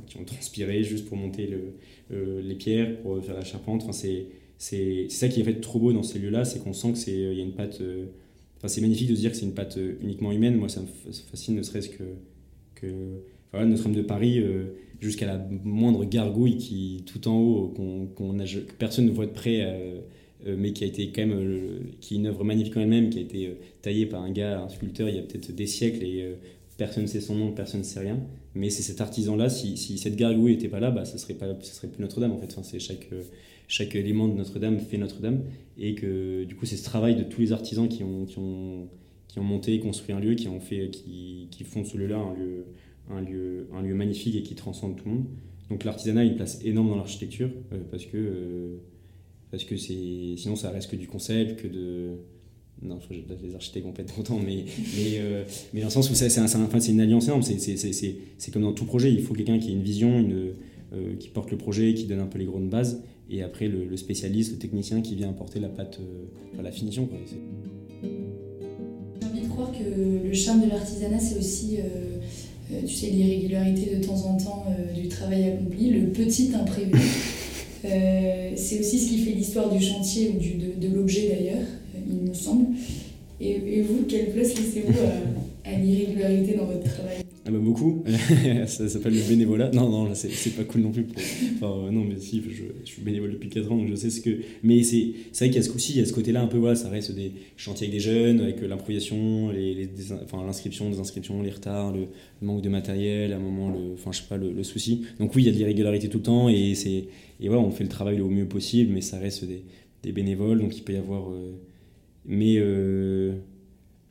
qui ont transpiré juste pour monter le, les pierres pour faire la charpente. Enfin c'est c'est ça qui est fait trop beau dans ces lieux là c'est qu'on sent que c'est il y a une patte c'est magnifique de se dire que c'est une patte uniquement humaine. Moi ça me fascine ne serait-ce que que notre-Dame de Paris, euh, jusqu'à la moindre gargouille qui, tout en haut, qu'on, que personne ne voit de près, euh, euh, mais qui a été quand même, qui est une œuvre magnifique en elle-même, qui a été taillée par un gars, un sculpteur, il y a peut-être des siècles et personne ne sait son nom, personne ne sait rien. Mais c'est cet artisan-là, si, si, cette gargouille n'était pas là, bah, ça serait serait plus Notre-Dame en fait. C'est chaque, chaque élément de Notre-Dame fait Notre-Dame, et que du coup c'est ce travail de tous les artisans qui ont, qui ont, qui ont monté, construit un lieu, qui ont fait, qui, qui font ce lieu-là un lieu un lieu, un lieu magnifique et qui transcende tout le monde. Donc l'artisanat a une place énorme dans l'architecture euh, parce que euh, parce que c'est sinon ça reste que du concept, que de non, je les architectes vont pas être contents, mais, mais, euh, mais dans le sens où c'est enfin, une alliance énorme, c'est comme dans tout projet, il faut quelqu'un qui ait une vision, une, qui porte le projet, qui donne un peu les grandes bases, et après le, spécialiste, le technicien qui vient apporter la pâte, enfin, la finition. J'ai envie de croire que le charme de l'artisanat, c'est aussi euh, tu sais, l'irrégularité de temps en temps euh, du travail accompli, le petit imprévu. Euh, c'est aussi ce qui fait l'histoire du chantier ou de, l'objet d'ailleurs, il me semble. Et, vous, quelle place laissez-vous à l'irrégularité dans votre travail? Ah bah beaucoup, ça s'appelle le bénévolat. Non, non, c'est pas cool non plus. Enfin, euh, non, mais si, je, je, suis bénévole depuis 4 ans, donc je sais ce que. Mais c'est vrai qu'il y a ce coup-ci, il y a ce côté-là un peu, voilà, ça reste des chantiers avec des jeunes, avec euh, l'improvisation, les, enfin, l'inscription, des inscriptions, les retards, le, manque de matériel, à un moment, le, enfin, je sais pas, le, souci. Donc oui, il y a de l'irrégularité tout le temps et, c'est et voilà, on fait le travail au mieux possible, mais ça reste des, des bénévoles, donc il peut y avoir. Euh, mais.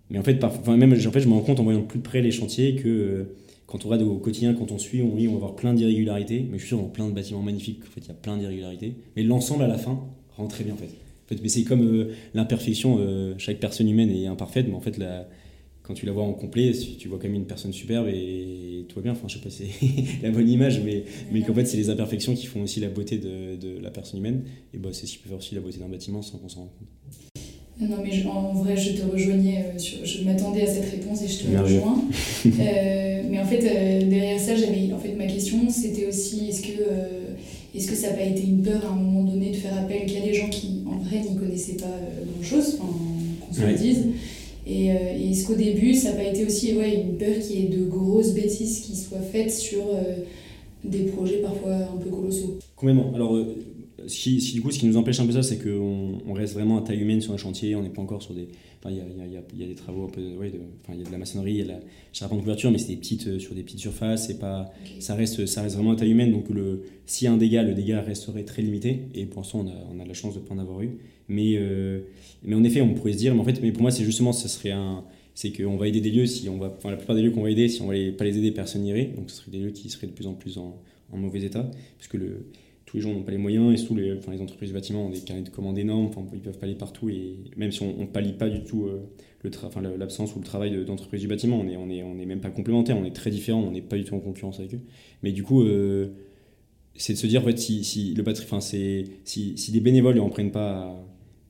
Mais en fait, même, en fait, je me rends compte en voyant plus de près les chantiers que euh, quand on regarde au quotidien, quand on suit, on lit, on va voir plein d'irrégularités. Mais je suis sûr, dans plein de bâtiments magnifiques, en fait, il y a plein d'irrégularités. Mais l'ensemble, à la fin, rend très bien, en fait. mais c'est comme euh, l'imperfection, euh, chaque personne humaine est imparfaite, mais en fait, quand tu la vois en complet, tu vois quand même une personne superbe et, tout va bien. Enfin, je sais pas si c'est la bonne image, mais, mais qu'en fait, c'est les imperfections qui font aussi la beauté de, de la personne humaine. Et bah, c'est ce qui peut faire aussi la beauté d'un bâtiment sans qu'on s'en rende compte. Non, mais en vrai, je te rejoignais, euh, je m'attendais à cette réponse et je te rejoins. Euh, mais en fait, euh, derrière ça, j'avais, en fait, ma question, c'était aussi, est-ce que, est-ce que ça n'a pas été une peur à un moment donné de faire appel qu'il y a des gens qui, en vrai, n'y connaissaient pas grand-chose, qu'on se le dise et, est-ce qu'au début, ça n'a pas été aussi ouais, une peur qu'il y ait de grosses bêtises qui soient faites sur des projets parfois un peu colossaux? Complètement. Alors, ce qui, du coup, ce qui nous empêche un peu ça, c'est qu'on on reste vraiment à taille humaine sur un chantier, on n'est pas encore sur des. Enfin, il y a, y, a, y a, des travaux un peu. Ouais, de, enfin, il y a de la maçonnerie, il y a la charpente de couverture, mais c'est des petites, euh, sur des petites surfaces, c'est pas, ça, reste, ça reste vraiment à taille humaine, donc s'il y a un dégât, le dégât resterait très limité, et pour l'instant, on a, on a de la chance de ne pas en avoir eu. Mais, euh, mais en effet, on pourrait se dire, mais en fait, mais pour moi, c'est justement, ce serait un c'est qu'on va aider des lieux, si on va, enfin, la plupart des lieux qu'on va aider, si on va les, pas les aider, personne n'irait. Donc ce seraient des lieux qui seraient de plus en plus en, en mauvais état, puisque le, tous les gens n'ont pas les moyens et sous les, enfin, les entreprises de bâtiment ont des carnets de commandes énormes, enfin, ils peuvent pas aller partout et même si on ne pallie pas du tout euh, l'absence ou le travail d'entreprise du bâtiment, on n'est on est, on est même pas complémentaires, on est très différents, on n'est pas du tout en concurrence avec eux. Mais du coup, euh, c'est de se dire en fait, si, si le si des bénévoles ne en prennent pas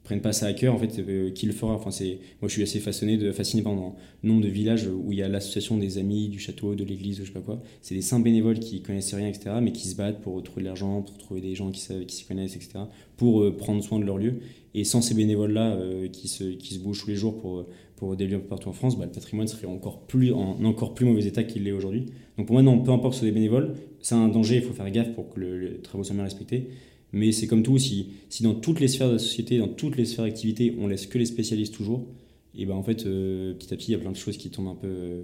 prennent pas ça à cœur, en fait, euh, qui le fera enfin, c'est, Moi, je suis assez fasciné, de, fasciné par le nombre de villages où il y a l'association des amis du château, de l'église, je sais pas quoi. C'est des simples bénévoles qui connaissent rien, etc., mais qui se battent pour trouver de l'argent, pour trouver des gens qui, savent, qui s'y connaissent, etc., pour euh, prendre soin de leur lieu. Et sans ces bénévoles-là euh, qui, se, qui se bougent tous les jours pour, pour des lieux un partout en France, bah, le patrimoine serait encore plus, en encore plus mauvais état qu'il l'est aujourd'hui. Donc pour moi, non, peu importe ce sont des bénévoles, c'est un danger, il faut faire gaffe pour que le, les travaux soient bien respectés. Mais c'est comme tout, si, si dans toutes les sphères de la société, dans toutes les sphères d'activité, on laisse que les spécialistes toujours, et ben en fait, euh, petit à petit, il y a plein de choses qui tombent un peu,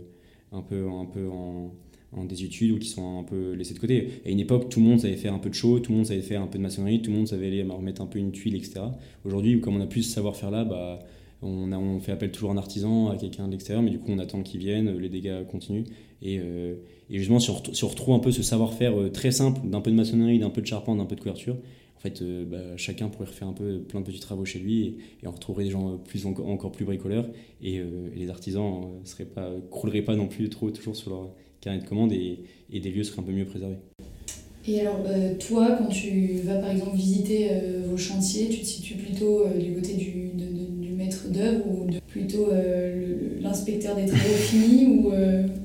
un peu, un peu en, en désuétude ou qui sont un peu laissées de côté. À une époque, tout le monde savait faire un peu de show, tout le monde savait faire un peu de maçonnerie, tout le monde savait aller remettre un peu une tuile, etc. Aujourd'hui, comme on a plus ce savoir-faire là, bah, on, on, fait appel toujours à un artisan, à quelqu'un de l'extérieur, mais du coup, on attend qu'il vienne, les dégâts continuent. Et, euh, et justement, si on, retrouve un peu ce savoir-faire euh, très simple d'un peu de maçonnerie, d'un peu de charpente, d'un peu de couverture, en fait, euh, bah, chacun pourrait refaire un peu plein de petits travaux chez lui et, on retrouverait des gens plus, encore, plus bricoleurs et, les artisans ne crouleraient pas non plus trop toujours sur leur carnet de commande et, des lieux seraient un peu mieux préservés. Et alors, toi, quand tu vas par exemple visiter vos chantiers, tu te situes plutôt du côté du, du maître d'œuvre ou plutôt l'inspecteur des travaux finis ou,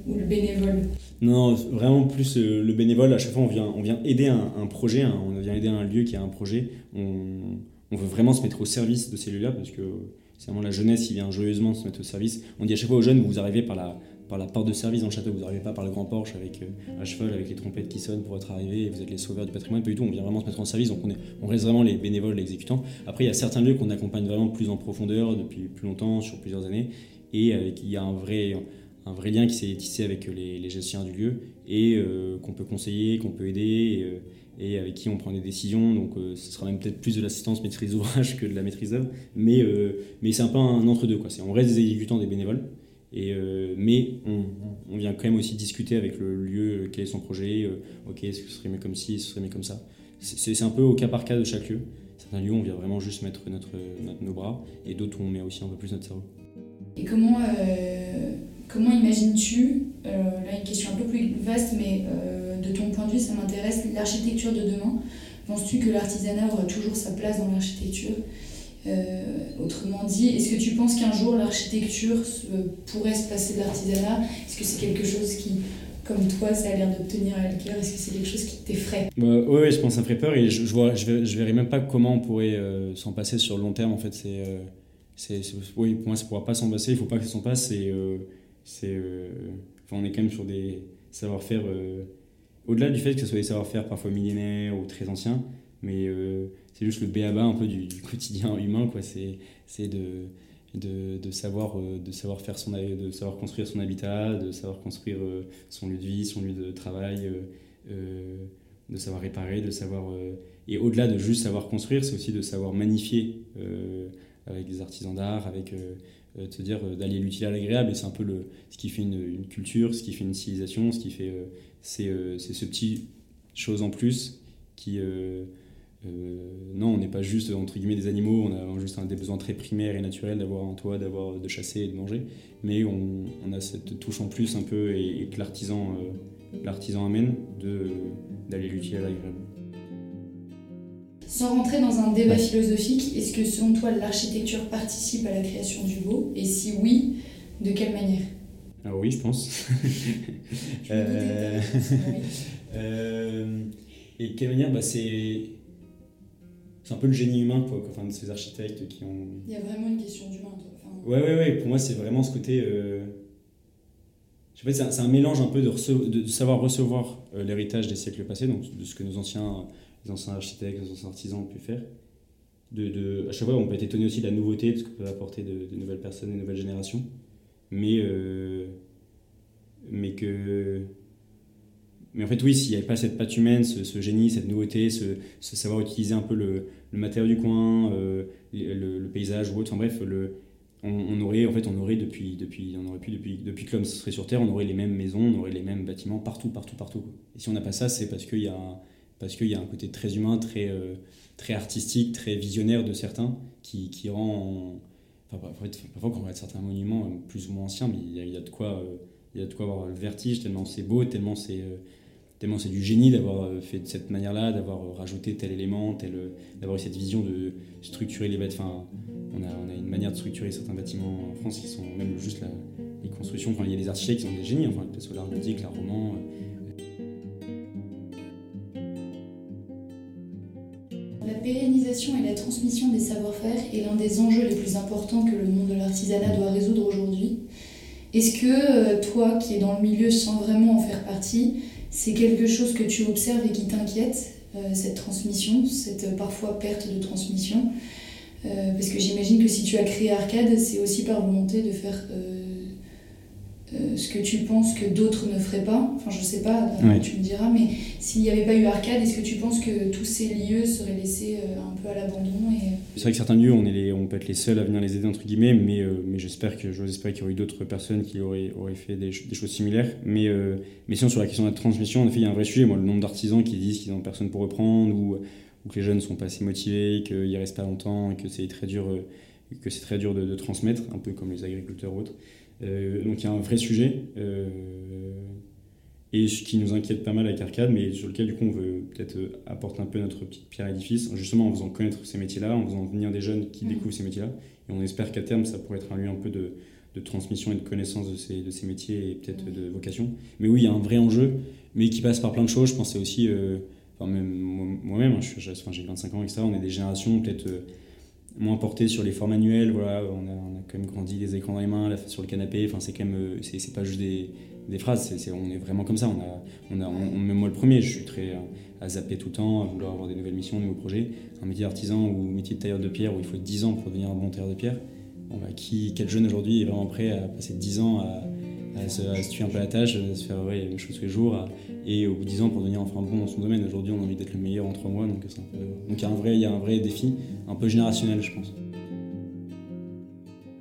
ou le bénévole? Non, vraiment plus euh, le bénévole. À chaque fois, on vient, on vient aider un, projet, on vient aider un lieu qui a un projet. On, on veut vraiment se mettre au service de ces lieux-là parce que c'est vraiment la jeunesse qui vient joyeusement se mettre au service. On dit à chaque fois aux jeunes, vous arrivez par la, par la porte de service dans le château, vous n'arrivez pas par le grand porche avec euh, à cheval, avec les trompettes qui sonnent pour être arrivé et vous êtes les sauveurs du patrimoine. Pas du tout, on vient vraiment se mettre en service, donc on, est, on reste vraiment les bénévoles, les exécutants. Après, il y a certains lieux qu'on accompagne vraiment plus en profondeur depuis plus longtemps, sur plusieurs années, et avec, il y a un vrai un vrai lien qui s'est tissé avec les, les, gestionnaires du lieu et euh, qu'on peut conseiller, qu'on peut aider euh, et, avec qui on prend des décisions. Donc euh, ce sera même peut-être plus de l'assistance maîtrise d'ouvrage que de la maîtrise d'œuvre, mais, mais c'est un peu un entre-deux. On reste des exécutants, des bénévoles, et, mais on, vient quand même aussi discuter avec le lieu, quel est son projet, ok, est-ce que ce serait mieux comme ci, ce serait mieux comme ça. C'est un peu au cas par cas de chaque lieu. Certains lieux, on vient vraiment juste mettre notre, nos bras, et d'autres, on met aussi un peu plus notre cerveau. Et comment Comment imagines-tu, euh, là une question un peu plus vaste, mais euh, de ton point de vue, ça m'intéresse, l'architecture de demain Penses-tu que l'artisanat aura toujours sa place dans l'architecture? euh, Autrement dit, est-ce que tu penses qu'un jour l'architecture pourrait se passer de l'artisanat Est-ce que c'est quelque chose qui, comme toi, ça a l'air de tenir à cœur? Est-ce que c'est quelque chose qui t'effraie? Bah, Oui, je pense que ça me ferait peur et je, je, vois, je, verrais, même pas comment on pourrait s'en passer sur le long terme. En fait, c'est, c'est, oui, pour moi, ça ne pourra pas s'en passer. Il ne faut pas que ça s'en passe. C'est c'est, euh, on est quand même sur des savoir-faire, euh, au-delà du fait que ce soit des savoir-faire parfois millénaires ou très anciens, mais euh, c'est juste le béaba un peu du, quotidien humain, quoi. C'est, de, de, de, savoir, de, savoir faire son, de savoir construire son habitat, de savoir construire son lieu de vie, son lieu de travail, de savoir réparer, de savoir... et au-delà de juste savoir construire, c'est aussi de savoir magnifier avec des artisans d'art, avec euh, se dire euh, d'allier l'utile à l'agréable et c'est un peu le, ce qui fait une, culture, ce qui fait une civilisation, ce qui fait euh, c'est ce petit chose en plus qui non on n'est pas juste entre guillemets des animaux on a juste un, des besoins très primaires et naturels d'avoir un toit d'avoir de chasser et de manger. Mais on, on, a cette touche en plus un peu et, que l'artisan l'artisan amène de d'aller l'utile à l'agréable sans rentrer dans un débat philosophique, est-ce que selon toi l'architecture participe à la création du beau? Et si oui, de quelle manière? Ah oui, je pense. euh... euh... Et quelle manière? Bah, C'est c'est un peu le génie humain, quoi, enfin, de ces architectes qui ont. Il y a vraiment une question d'humain, toi. Enfin... Ouais, ouais, ouais. Pour moi, c'est vraiment ce côté. Euh... Je sais c'est un, mélange un peu de, de, savoir recevoir euh, l'héritage des siècles passés, donc de ce que nos anciens les anciens architectes, les anciens artisans ont pu faire. De, de, à chaque fois, on peut être étonné aussi de la nouveauté, de ce que peut apporter de, de nouvelles personnes, de nouvelles générations. Mais, mais que mais en fait, oui, s'il n'y avait pas cette patte humaine, ce, génie, cette nouveauté, ce, savoir utiliser un peu le, matériau du coin, euh, le, paysage ou autre, enfin bref, le, on, aurait, en fait, on aurait depuis, depuis, on aurait pu, depuis, depuis que l'homme serait sur Terre, on aurait les mêmes maisons, on aurait les mêmes bâtiments partout, partout, partout. Et si on n'a pas ça, c'est parce qu'il y, a, parce qu'il y a un côté très humain, très, euh, très artistique, très visionnaire de certains qui, qui rend. Enfin, parfois, quand on regarde certains monuments euh, plus ou moins anciens, mais il y de quoi. il y a de quoi avoir le vertige, tellement c'est beau, tellement c'est tellement c'est du génie d'avoir euh, fait de cette manière-là, d'avoir euh, rajouté tel élément, euh, d'avoir eu cette vision de structurer les bâtiments. on a, une manière de structurer certains bâtiments en France qui sont même juste les constructions. Il y a des architectes qui sont des génies, enfin, que ce soit l'art gothique, l'art roman. La pérennisation et la transmission des savoir-faire est l'un des enjeux les plus importants que le monde de l'artisanat doit résoudre aujourd'hui. Est-ce que toi, qui es dans le milieu sans vraiment en faire partie, c'est quelque chose que tu observes et qui t'inquiète, euh, cette transmission, cette euh, parfois perte de transmission. Euh, parce que j'imagine que si tu as créé Arcade, c'est aussi par volonté de faire euh, ce que tu penses que d'autres ne feraient pas. Enfin, je sais pas, tu me diras, mais s'il n'y avait pas eu Arcade, est-ce que tu penses que tous ces lieux seraient laissés euh, un peu à l'abandon et... C'est vrai que certains lieux, on, est les, on peut être les seuls à venir les aider, entre guillemets, mais, euh, mais j'espère qu'il y aurait eu d'autres personnes qui auraient, auraient fait des, des, choses similaires. Mais, mais sinon, sur la question de la transmission, en effet, il y a un vrai sujet. Moi, le nombre d'artisans qui disent qu'ils n'ont personne pour reprendre, ou, ou, que les jeunes ne sont pas assez motivés, qu'ils restent pas longtemps, et que c'est très dur, que c'est très dur de, de, transmettre, un peu comme les agriculteurs ou autres. Euh, donc il y a un vrai sujet euh, et ce qui nous inquiète pas mal avec Arcade, mais sur lequel du coup on veut peut-être euh, apporter un peu notre petite pierre à l'édifice, justement en faisant connaître ces métiers-là, en faisant venir des jeunes qui mm. découvrent ces métiers-là, et on espère qu'à terme ça pourrait être un lieu un peu de, de transmission et de connaissance de ces, de ces métiers et peut-être mm. de vocation. Mais oui, il y a un vrai enjeu, mais qui passe par plein de choses. Je pensais aussi, enfin même moi-même, hein, j'ai 25 ans, etc. On est des générations peut-être moins porté sur les forts manuels. Voilà, on a, quand même grandi les écrans dans les mains, sur le canapé. Enfin, c'est quand même, euh, c'est pas juste des, des phrases. c'est on est vraiment comme ça. On a, on a, on, même moi le premier, je suis très à, zapper tout le temps, à vouloir avoir des nouvelles missions, de nouveaux projets. Un métier d'artisan ou métier de tailleur de pierre où il faut 10 ans pour devenir un bon tailleur de pierre. Bon, bah, qui, quel jeune aujourd'hui est vraiment prêt à passer 10 ans à à se, tuer un peu la tâche, à se faire ouais, les choses tous les jours, et au bout de 10 ans pour devenir enfin bon dans son domaine. Aujourd'hui, on a envie d'être le meilleur en 3 mois, donc il y a un vrai, il y a un vrai défi, un peu générationnel, je pense.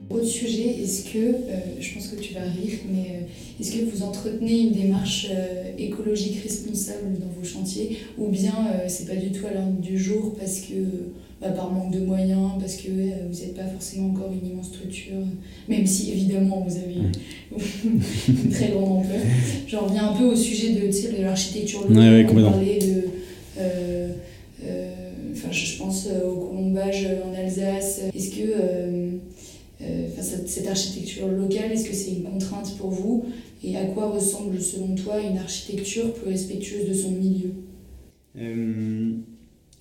Autre sujet, est-ce que, euh, je pense que tu vas rire, mais euh, est-ce que vous entretenez une démarche euh, écologique responsable dans vos chantiers? Ou bien c'est pas du tout à l'ordre du jour parce que bah, par manque de moyens, parce que vous n'êtes pas forcément encore une immense structure, même si évidemment vous avez une très grande ampleur. J'en reviens un peu au sujet de, de l'architecture locale, on parlait de... Enfin, je pense au colombage en Alsace. Est-ce que cette architecture locale, est-ce que c'est une contrainte pour vous Et à quoi ressemble selon toi une architecture plus respectueuse de son milieu? Euh,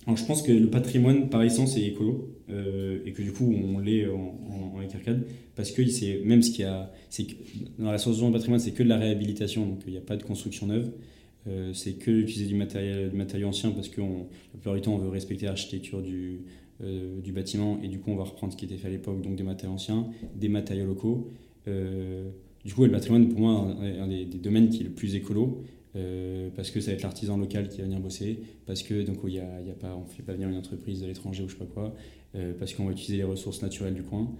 alors je pense que le patrimoine par essence est écolo euh, et que du coup on l'est en, en, parce que c'est même ce qu'il y a c'est dans la solution du patrimoine c'est que de la réhabilitation donc il n'y a pas de construction neuve. C'est que utiliser du matériel, du ancien parce que la plupart du temps on veut respecter l'architecture du, euh, du bâtiment et du coup on va reprendre ce qui était fait à l'époque, donc des matériaux anciens, des matériaux locaux. Euh, du coup, le patrimoine pour moi est un des, domaines qui est le plus écolo. Euh, parce que ça va être l'artisan local qui va venir bosser, parce que donc il y a, y a pas, on ne fait pas venir une entreprise de l'étranger ou je sais pas quoi, parce qu'on va utiliser les ressources naturelles du coin,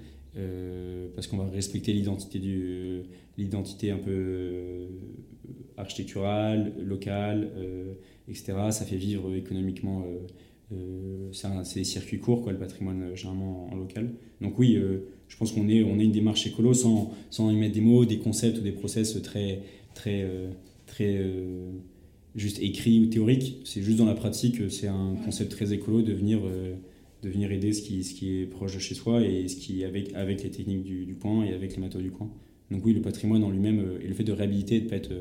parce qu'on va respecter l'identité l'identité un peu architecturale, locale, etc. Ça fait vivre économiquement c'est des circuits courts, quoi, le patrimoine euh, généralement en, local. Donc oui, euh, je pense qu'on est, on est une démarche écolo sans, sans y mettre des mots, des concepts ou des process très, très, très juste écrits ou théoriques. C'est juste dans la pratique, c'est un concept très écolo de venir, de venir aider ce qui, ce qui est proche de chez soi et ce qui avec, avec les techniques du, du coin et avec les matériaux du coin. Donc oui, le patrimoine en lui-même et le fait de réhabiliter, de ne pas être,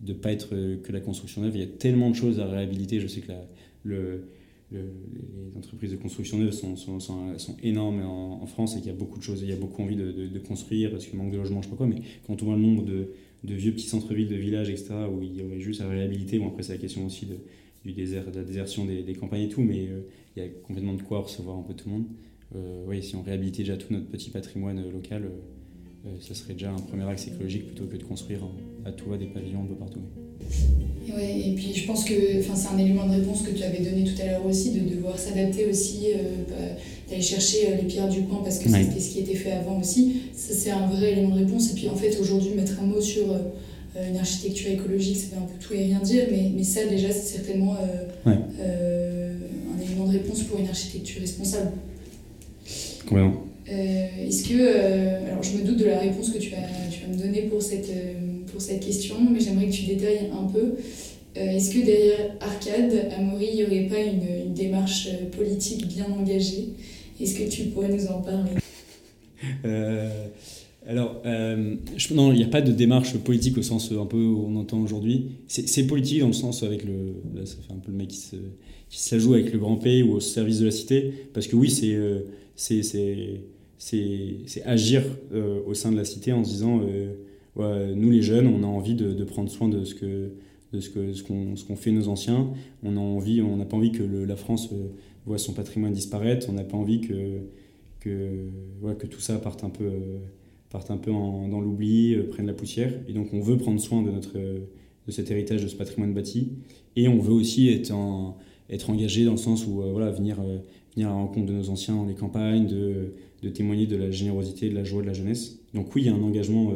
de pas être que la construction neuve, il y a tellement de choses à réhabiliter. Je sais que la, le, les entreprises de construction neuve sont, sont, sont, énormes en, France et qu'il y a beaucoup de choses, il y a beaucoup envie de, de, construire parce qu'il manque de logement, je sais pas quoi, mais quand on voit le nombre de, de vieux petits centres-villes, de villages, etc., où il y aurait juste à réhabiliter. Bon, après, c'est la question aussi de, du désert, de la désertion des, des campagnes et tout, mais il y a complètement de quoi recevoir un peu tout le monde. oui, si on réhabilitait déjà tout notre petit patrimoine local, ça serait déjà un premier axe écologique plutôt que de construire à tout va des pavillons un peu partout. Ouais, et puis je pense que c'est un élément de réponse que tu avais donné tout à l'heure aussi, de devoir s'adapter aussi, euh, bah, d'aller chercher euh, les pierres du coin parce que c'était ce qui était fait avant aussi. Ça, c'est un vrai élément de réponse. Et puis en fait, aujourd'hui, mettre un mot sur euh, une architecture écologique, ça fait un peu tout et rien dire, mais, mais ça, déjà, c'est certainement un élément de réponse pour une architecture responsable. Complètement. Est-ce que, alors je me doute de la réponse que tu vas, tu vas me donner pour cette pour cette question, mais j'aimerais que tu détailles un peu. Euh, est-ce que derrière Arcade, Amaury, il n'y aurait pas une, démarche euh, politique bien engagée? Est-ce que tu pourrais nous en parler? Euh, Alors, non, il n'y a pas de démarche politique au sens un peu où on entend aujourd'hui. C'est politique dans le sens avec le. Là, ça fait un peu le mec qui se, qui se joue avec le grand pays ou au service de la cité. Parce que oui, c'est. C'est agir au sein de la cité en se disant nous les jeunes, on a envie de, prendre soin de ce que de ce que ce qu'ont fait nos anciens. On a envie, on n'a pas envie que la France euh, voit son patrimoine disparaître. On n'a pas envie que que que tout ça parte un peu euh, parte un peu dans l'oubli, euh, prenne la poussière. Et donc on veut prendre soin de notre de cet héritage, de ce patrimoine bâti. Et on veut aussi être engagé dans le sens où voilà venir venir à la rencontre de nos anciens dans les campagnes, de, de témoigner de la générosité, de la joie de la jeunesse. Donc oui, il y a un engagement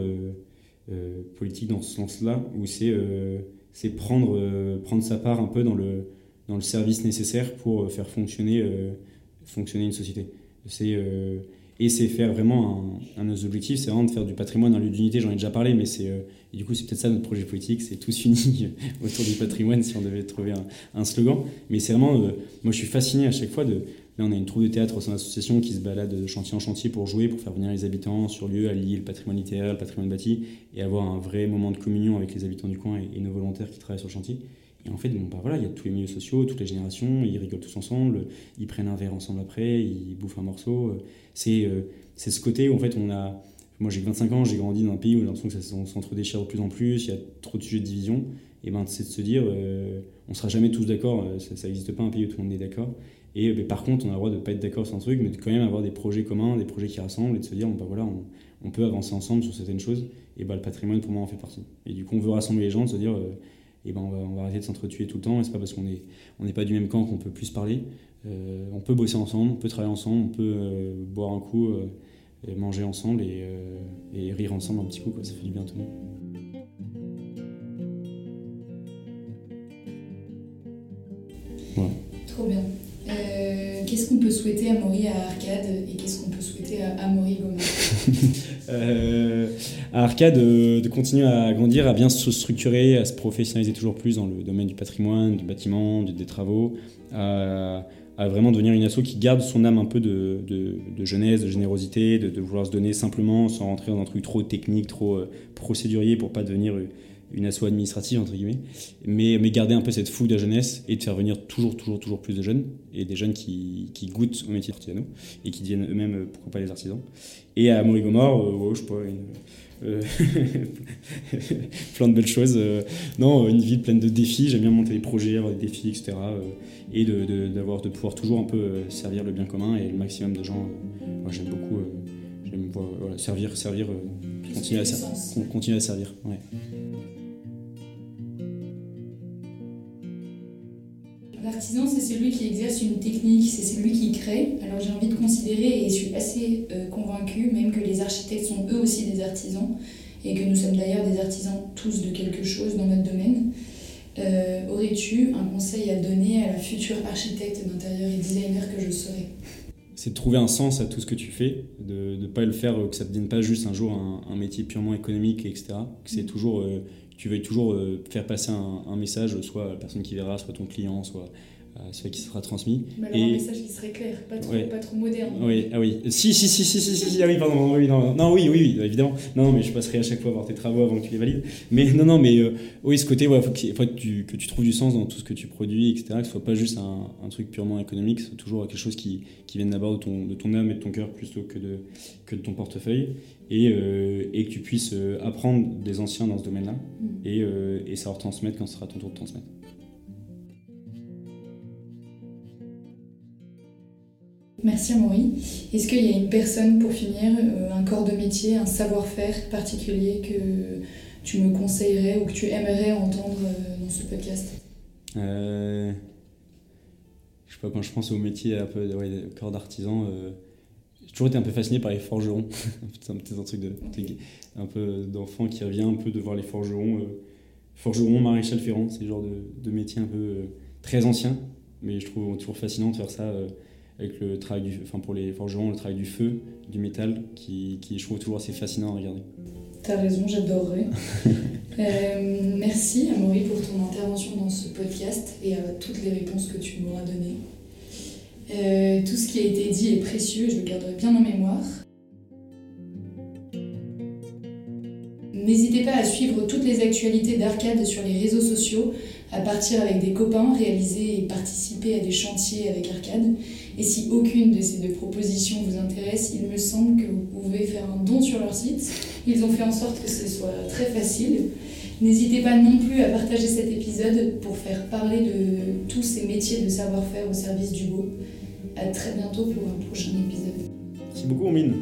euh, politique dans ce sens-là, où c'est euh, c'est prendre, euh, prendre sa part un peu dans le, dans le service nécessaire pour faire fonctionner, fonctionner une société. C'est et c'est faire vraiment un, un de nos objectifs, c'est vraiment de faire du patrimoine un lieu d'unité. J'en ai déjà parlé, mais c'est du coup c'est peut-être ça notre projet politique, c'est tous unis autour du patrimoine si on devait trouver un slogan. Mais c'est vraiment, moi je suis fasciné à chaque fois de Là, on a une troupe de théâtre au sein de l'association qui se balade de chantier en chantier pour jouer, pour faire venir les habitants sur lieu, allier le patrimoine littéraire, le patrimoine bâti, et avoir un vrai moment de communion avec les habitants du coin et, nos volontaires qui travaillent sur le chantier. Et en fait, bon, bah voilà, il y a tous les milieux sociaux, toutes les générations, ils rigolent tous ensemble, ils prennent un verre ensemble après, ils bouffent un morceau. C'est euh, c'est ce côté où en fait on a. Moi j'ai 25 ans, j'ai grandi dans un pays où j'ai l'impression que ça s'entre-déchire de plus en plus, il y a trop de sujets de division. Et ben c'est de se dire, euh, on sera jamais tous d'accord, euh, ça n'existe pas un pays où tout le monde est d'accord. Et par contre, on a le droit de ne pas être d'accord sur un truc, mais de quand même avoir des projets communs, des projets qui rassemblent et de se dire, bon, bah, voilà, on, peut avancer ensemble sur certaines choses. Et bah, le patrimoine, pour moi, en fait partie. Et du coup, on veut rassembler les gens, de se dire, euh, ben on, va, arrêter de s'entretuer tout le temps. Et c'est pas parce qu'on n'est on pas du même camp qu'on peut plus parler. Euh, on peut bosser ensemble, on peut travailler ensemble, on peut euh, boire un coup, manger ensemble et, rire ensemble un petit coup. Ça fait du bien tout le monde. Trop bien. Euh, peut souhaiter à Maury à Arcade et qu'est-ce qu'on peut souhaiter à Maury Goma euh, À Arcade, euh, de continuer à grandir, à bien se structurer, à se professionnaliser toujours plus dans le domaine du patrimoine, du bâtiment, des travaux, à, vraiment devenir une asso qui garde son âme un peu de, jeunesse, de générosité, de, vouloir se donner simplement sans rentrer dans un truc trop technique, trop procédurier pour pas devenir une asso administrative, entre guillemets, mais, mais garder un peu cette fougue de jeunesse et de faire venir toujours, toujours, toujours plus de jeunes, et des jeunes qui, qui goûtent au métier d'artisanat et qui deviennent eux-mêmes, euh, pourquoi pas, les artisans. Et à Morigomor, euh, je sais pas, euh, plein de belles choses. non, une ville pleine de défis, j'aime bien monter des projets, avoir des défis, etc. et de, d'avoir, de, pouvoir toujours un peu servir le bien commun et le maximum de gens. moi, j'aime beaucoup j'aime, voilà, servir, servir continuer, à, continuer à servir. Ouais. L'artisan, c'est celui qui exerce une technique, c'est celui qui crée. Alors j'ai envie de considérer, et je suis assez euh, convaincue, même que les architectes sont eux aussi des artisans, et que nous sommes d'ailleurs des artisans tous de quelque chose dans notre domaine. Euh, aurais-tu un conseil à donner à la future architecte d'intérieur et designer que je serai? C'est de trouver un sens à tout ce que tu fais, de ne pas le faire, que ça ne devienne pas juste un jour un, métier purement économique, etc. Que c'est mm. toujours, euh, tu veuilles toujours faire passer un, message, soit à la personne qui verra, soit ton client, soit celui qui sera transmis. Mais alors, un message qui serait clair, pas trop, pas trop moderne. Oui, ah oui. Si, si, si, si, si, si, ah oui, pardon, oui, non, non, oui, oui, oui, évidemment. Non, mais je passerai à chaque fois voir tes travaux avant que tu les valides. Mais non, non, mais euh, oui, ce côté, il faut, que, tu, que tu trouves du sens dans tout ce que tu produis, etc. Que ce soit pas juste un, un truc purement économique, c'est toujours quelque chose qui, qui vienne d'abord de ton, de ton âme et de ton cœur plutôt que de, que de ton portefeuille. Et, euh, et que tu puisses euh, apprendre des anciens dans ce domaine-là mm. et, et savoir transmettre quand ce sera ton tour de transmettre. Merci Amaury. Est-ce qu'il y a une personne, pour finir, euh, un corps de métier, un savoir-faire particulier que tu me conseillerais ou que tu aimerais entendre euh, dans ce podcast? Euh, Je sais pas, quand je pense au métier un peu ouais, corps d'artisan, j'ai toujours été un peu fasciné par les forgerons. c'est peut-être un truc de, un peu d'enfant qui revient un peu de voir les forgerons. forgeron, maréchal ferrant, c'est le genre de, de, métier un peu très ancien, mais je trouve toujours fascinant de faire ça avec le travail du, enfin pour les forgerons, le travail du feu, du métal, qui, qui je trouve toujours assez fascinant à regarder. T'as raison, j'adorerais. euh, merci Amaury pour ton intervention dans ce podcast et à toutes les réponses que tu m'auras données. Euh, tout ce qui a été dit est précieux, je le garderai bien en mémoire. N'hésitez pas à suivre toutes les actualités d'Arcade sur les réseaux sociaux, à partir avec des copains, réaliser et participer à des chantiers avec Arcade. Et si aucune de ces deux propositions vous intéresse, il me semble que vous pouvez faire un don sur leur site. Ils ont fait en sorte que ce soit très facile. N'hésitez pas non plus à partager cet épisode pour faire parler de tous ces métiers de savoir-faire au service du beau. À très bientôt pour un prochain épisode. Merci beaucoup, Mine.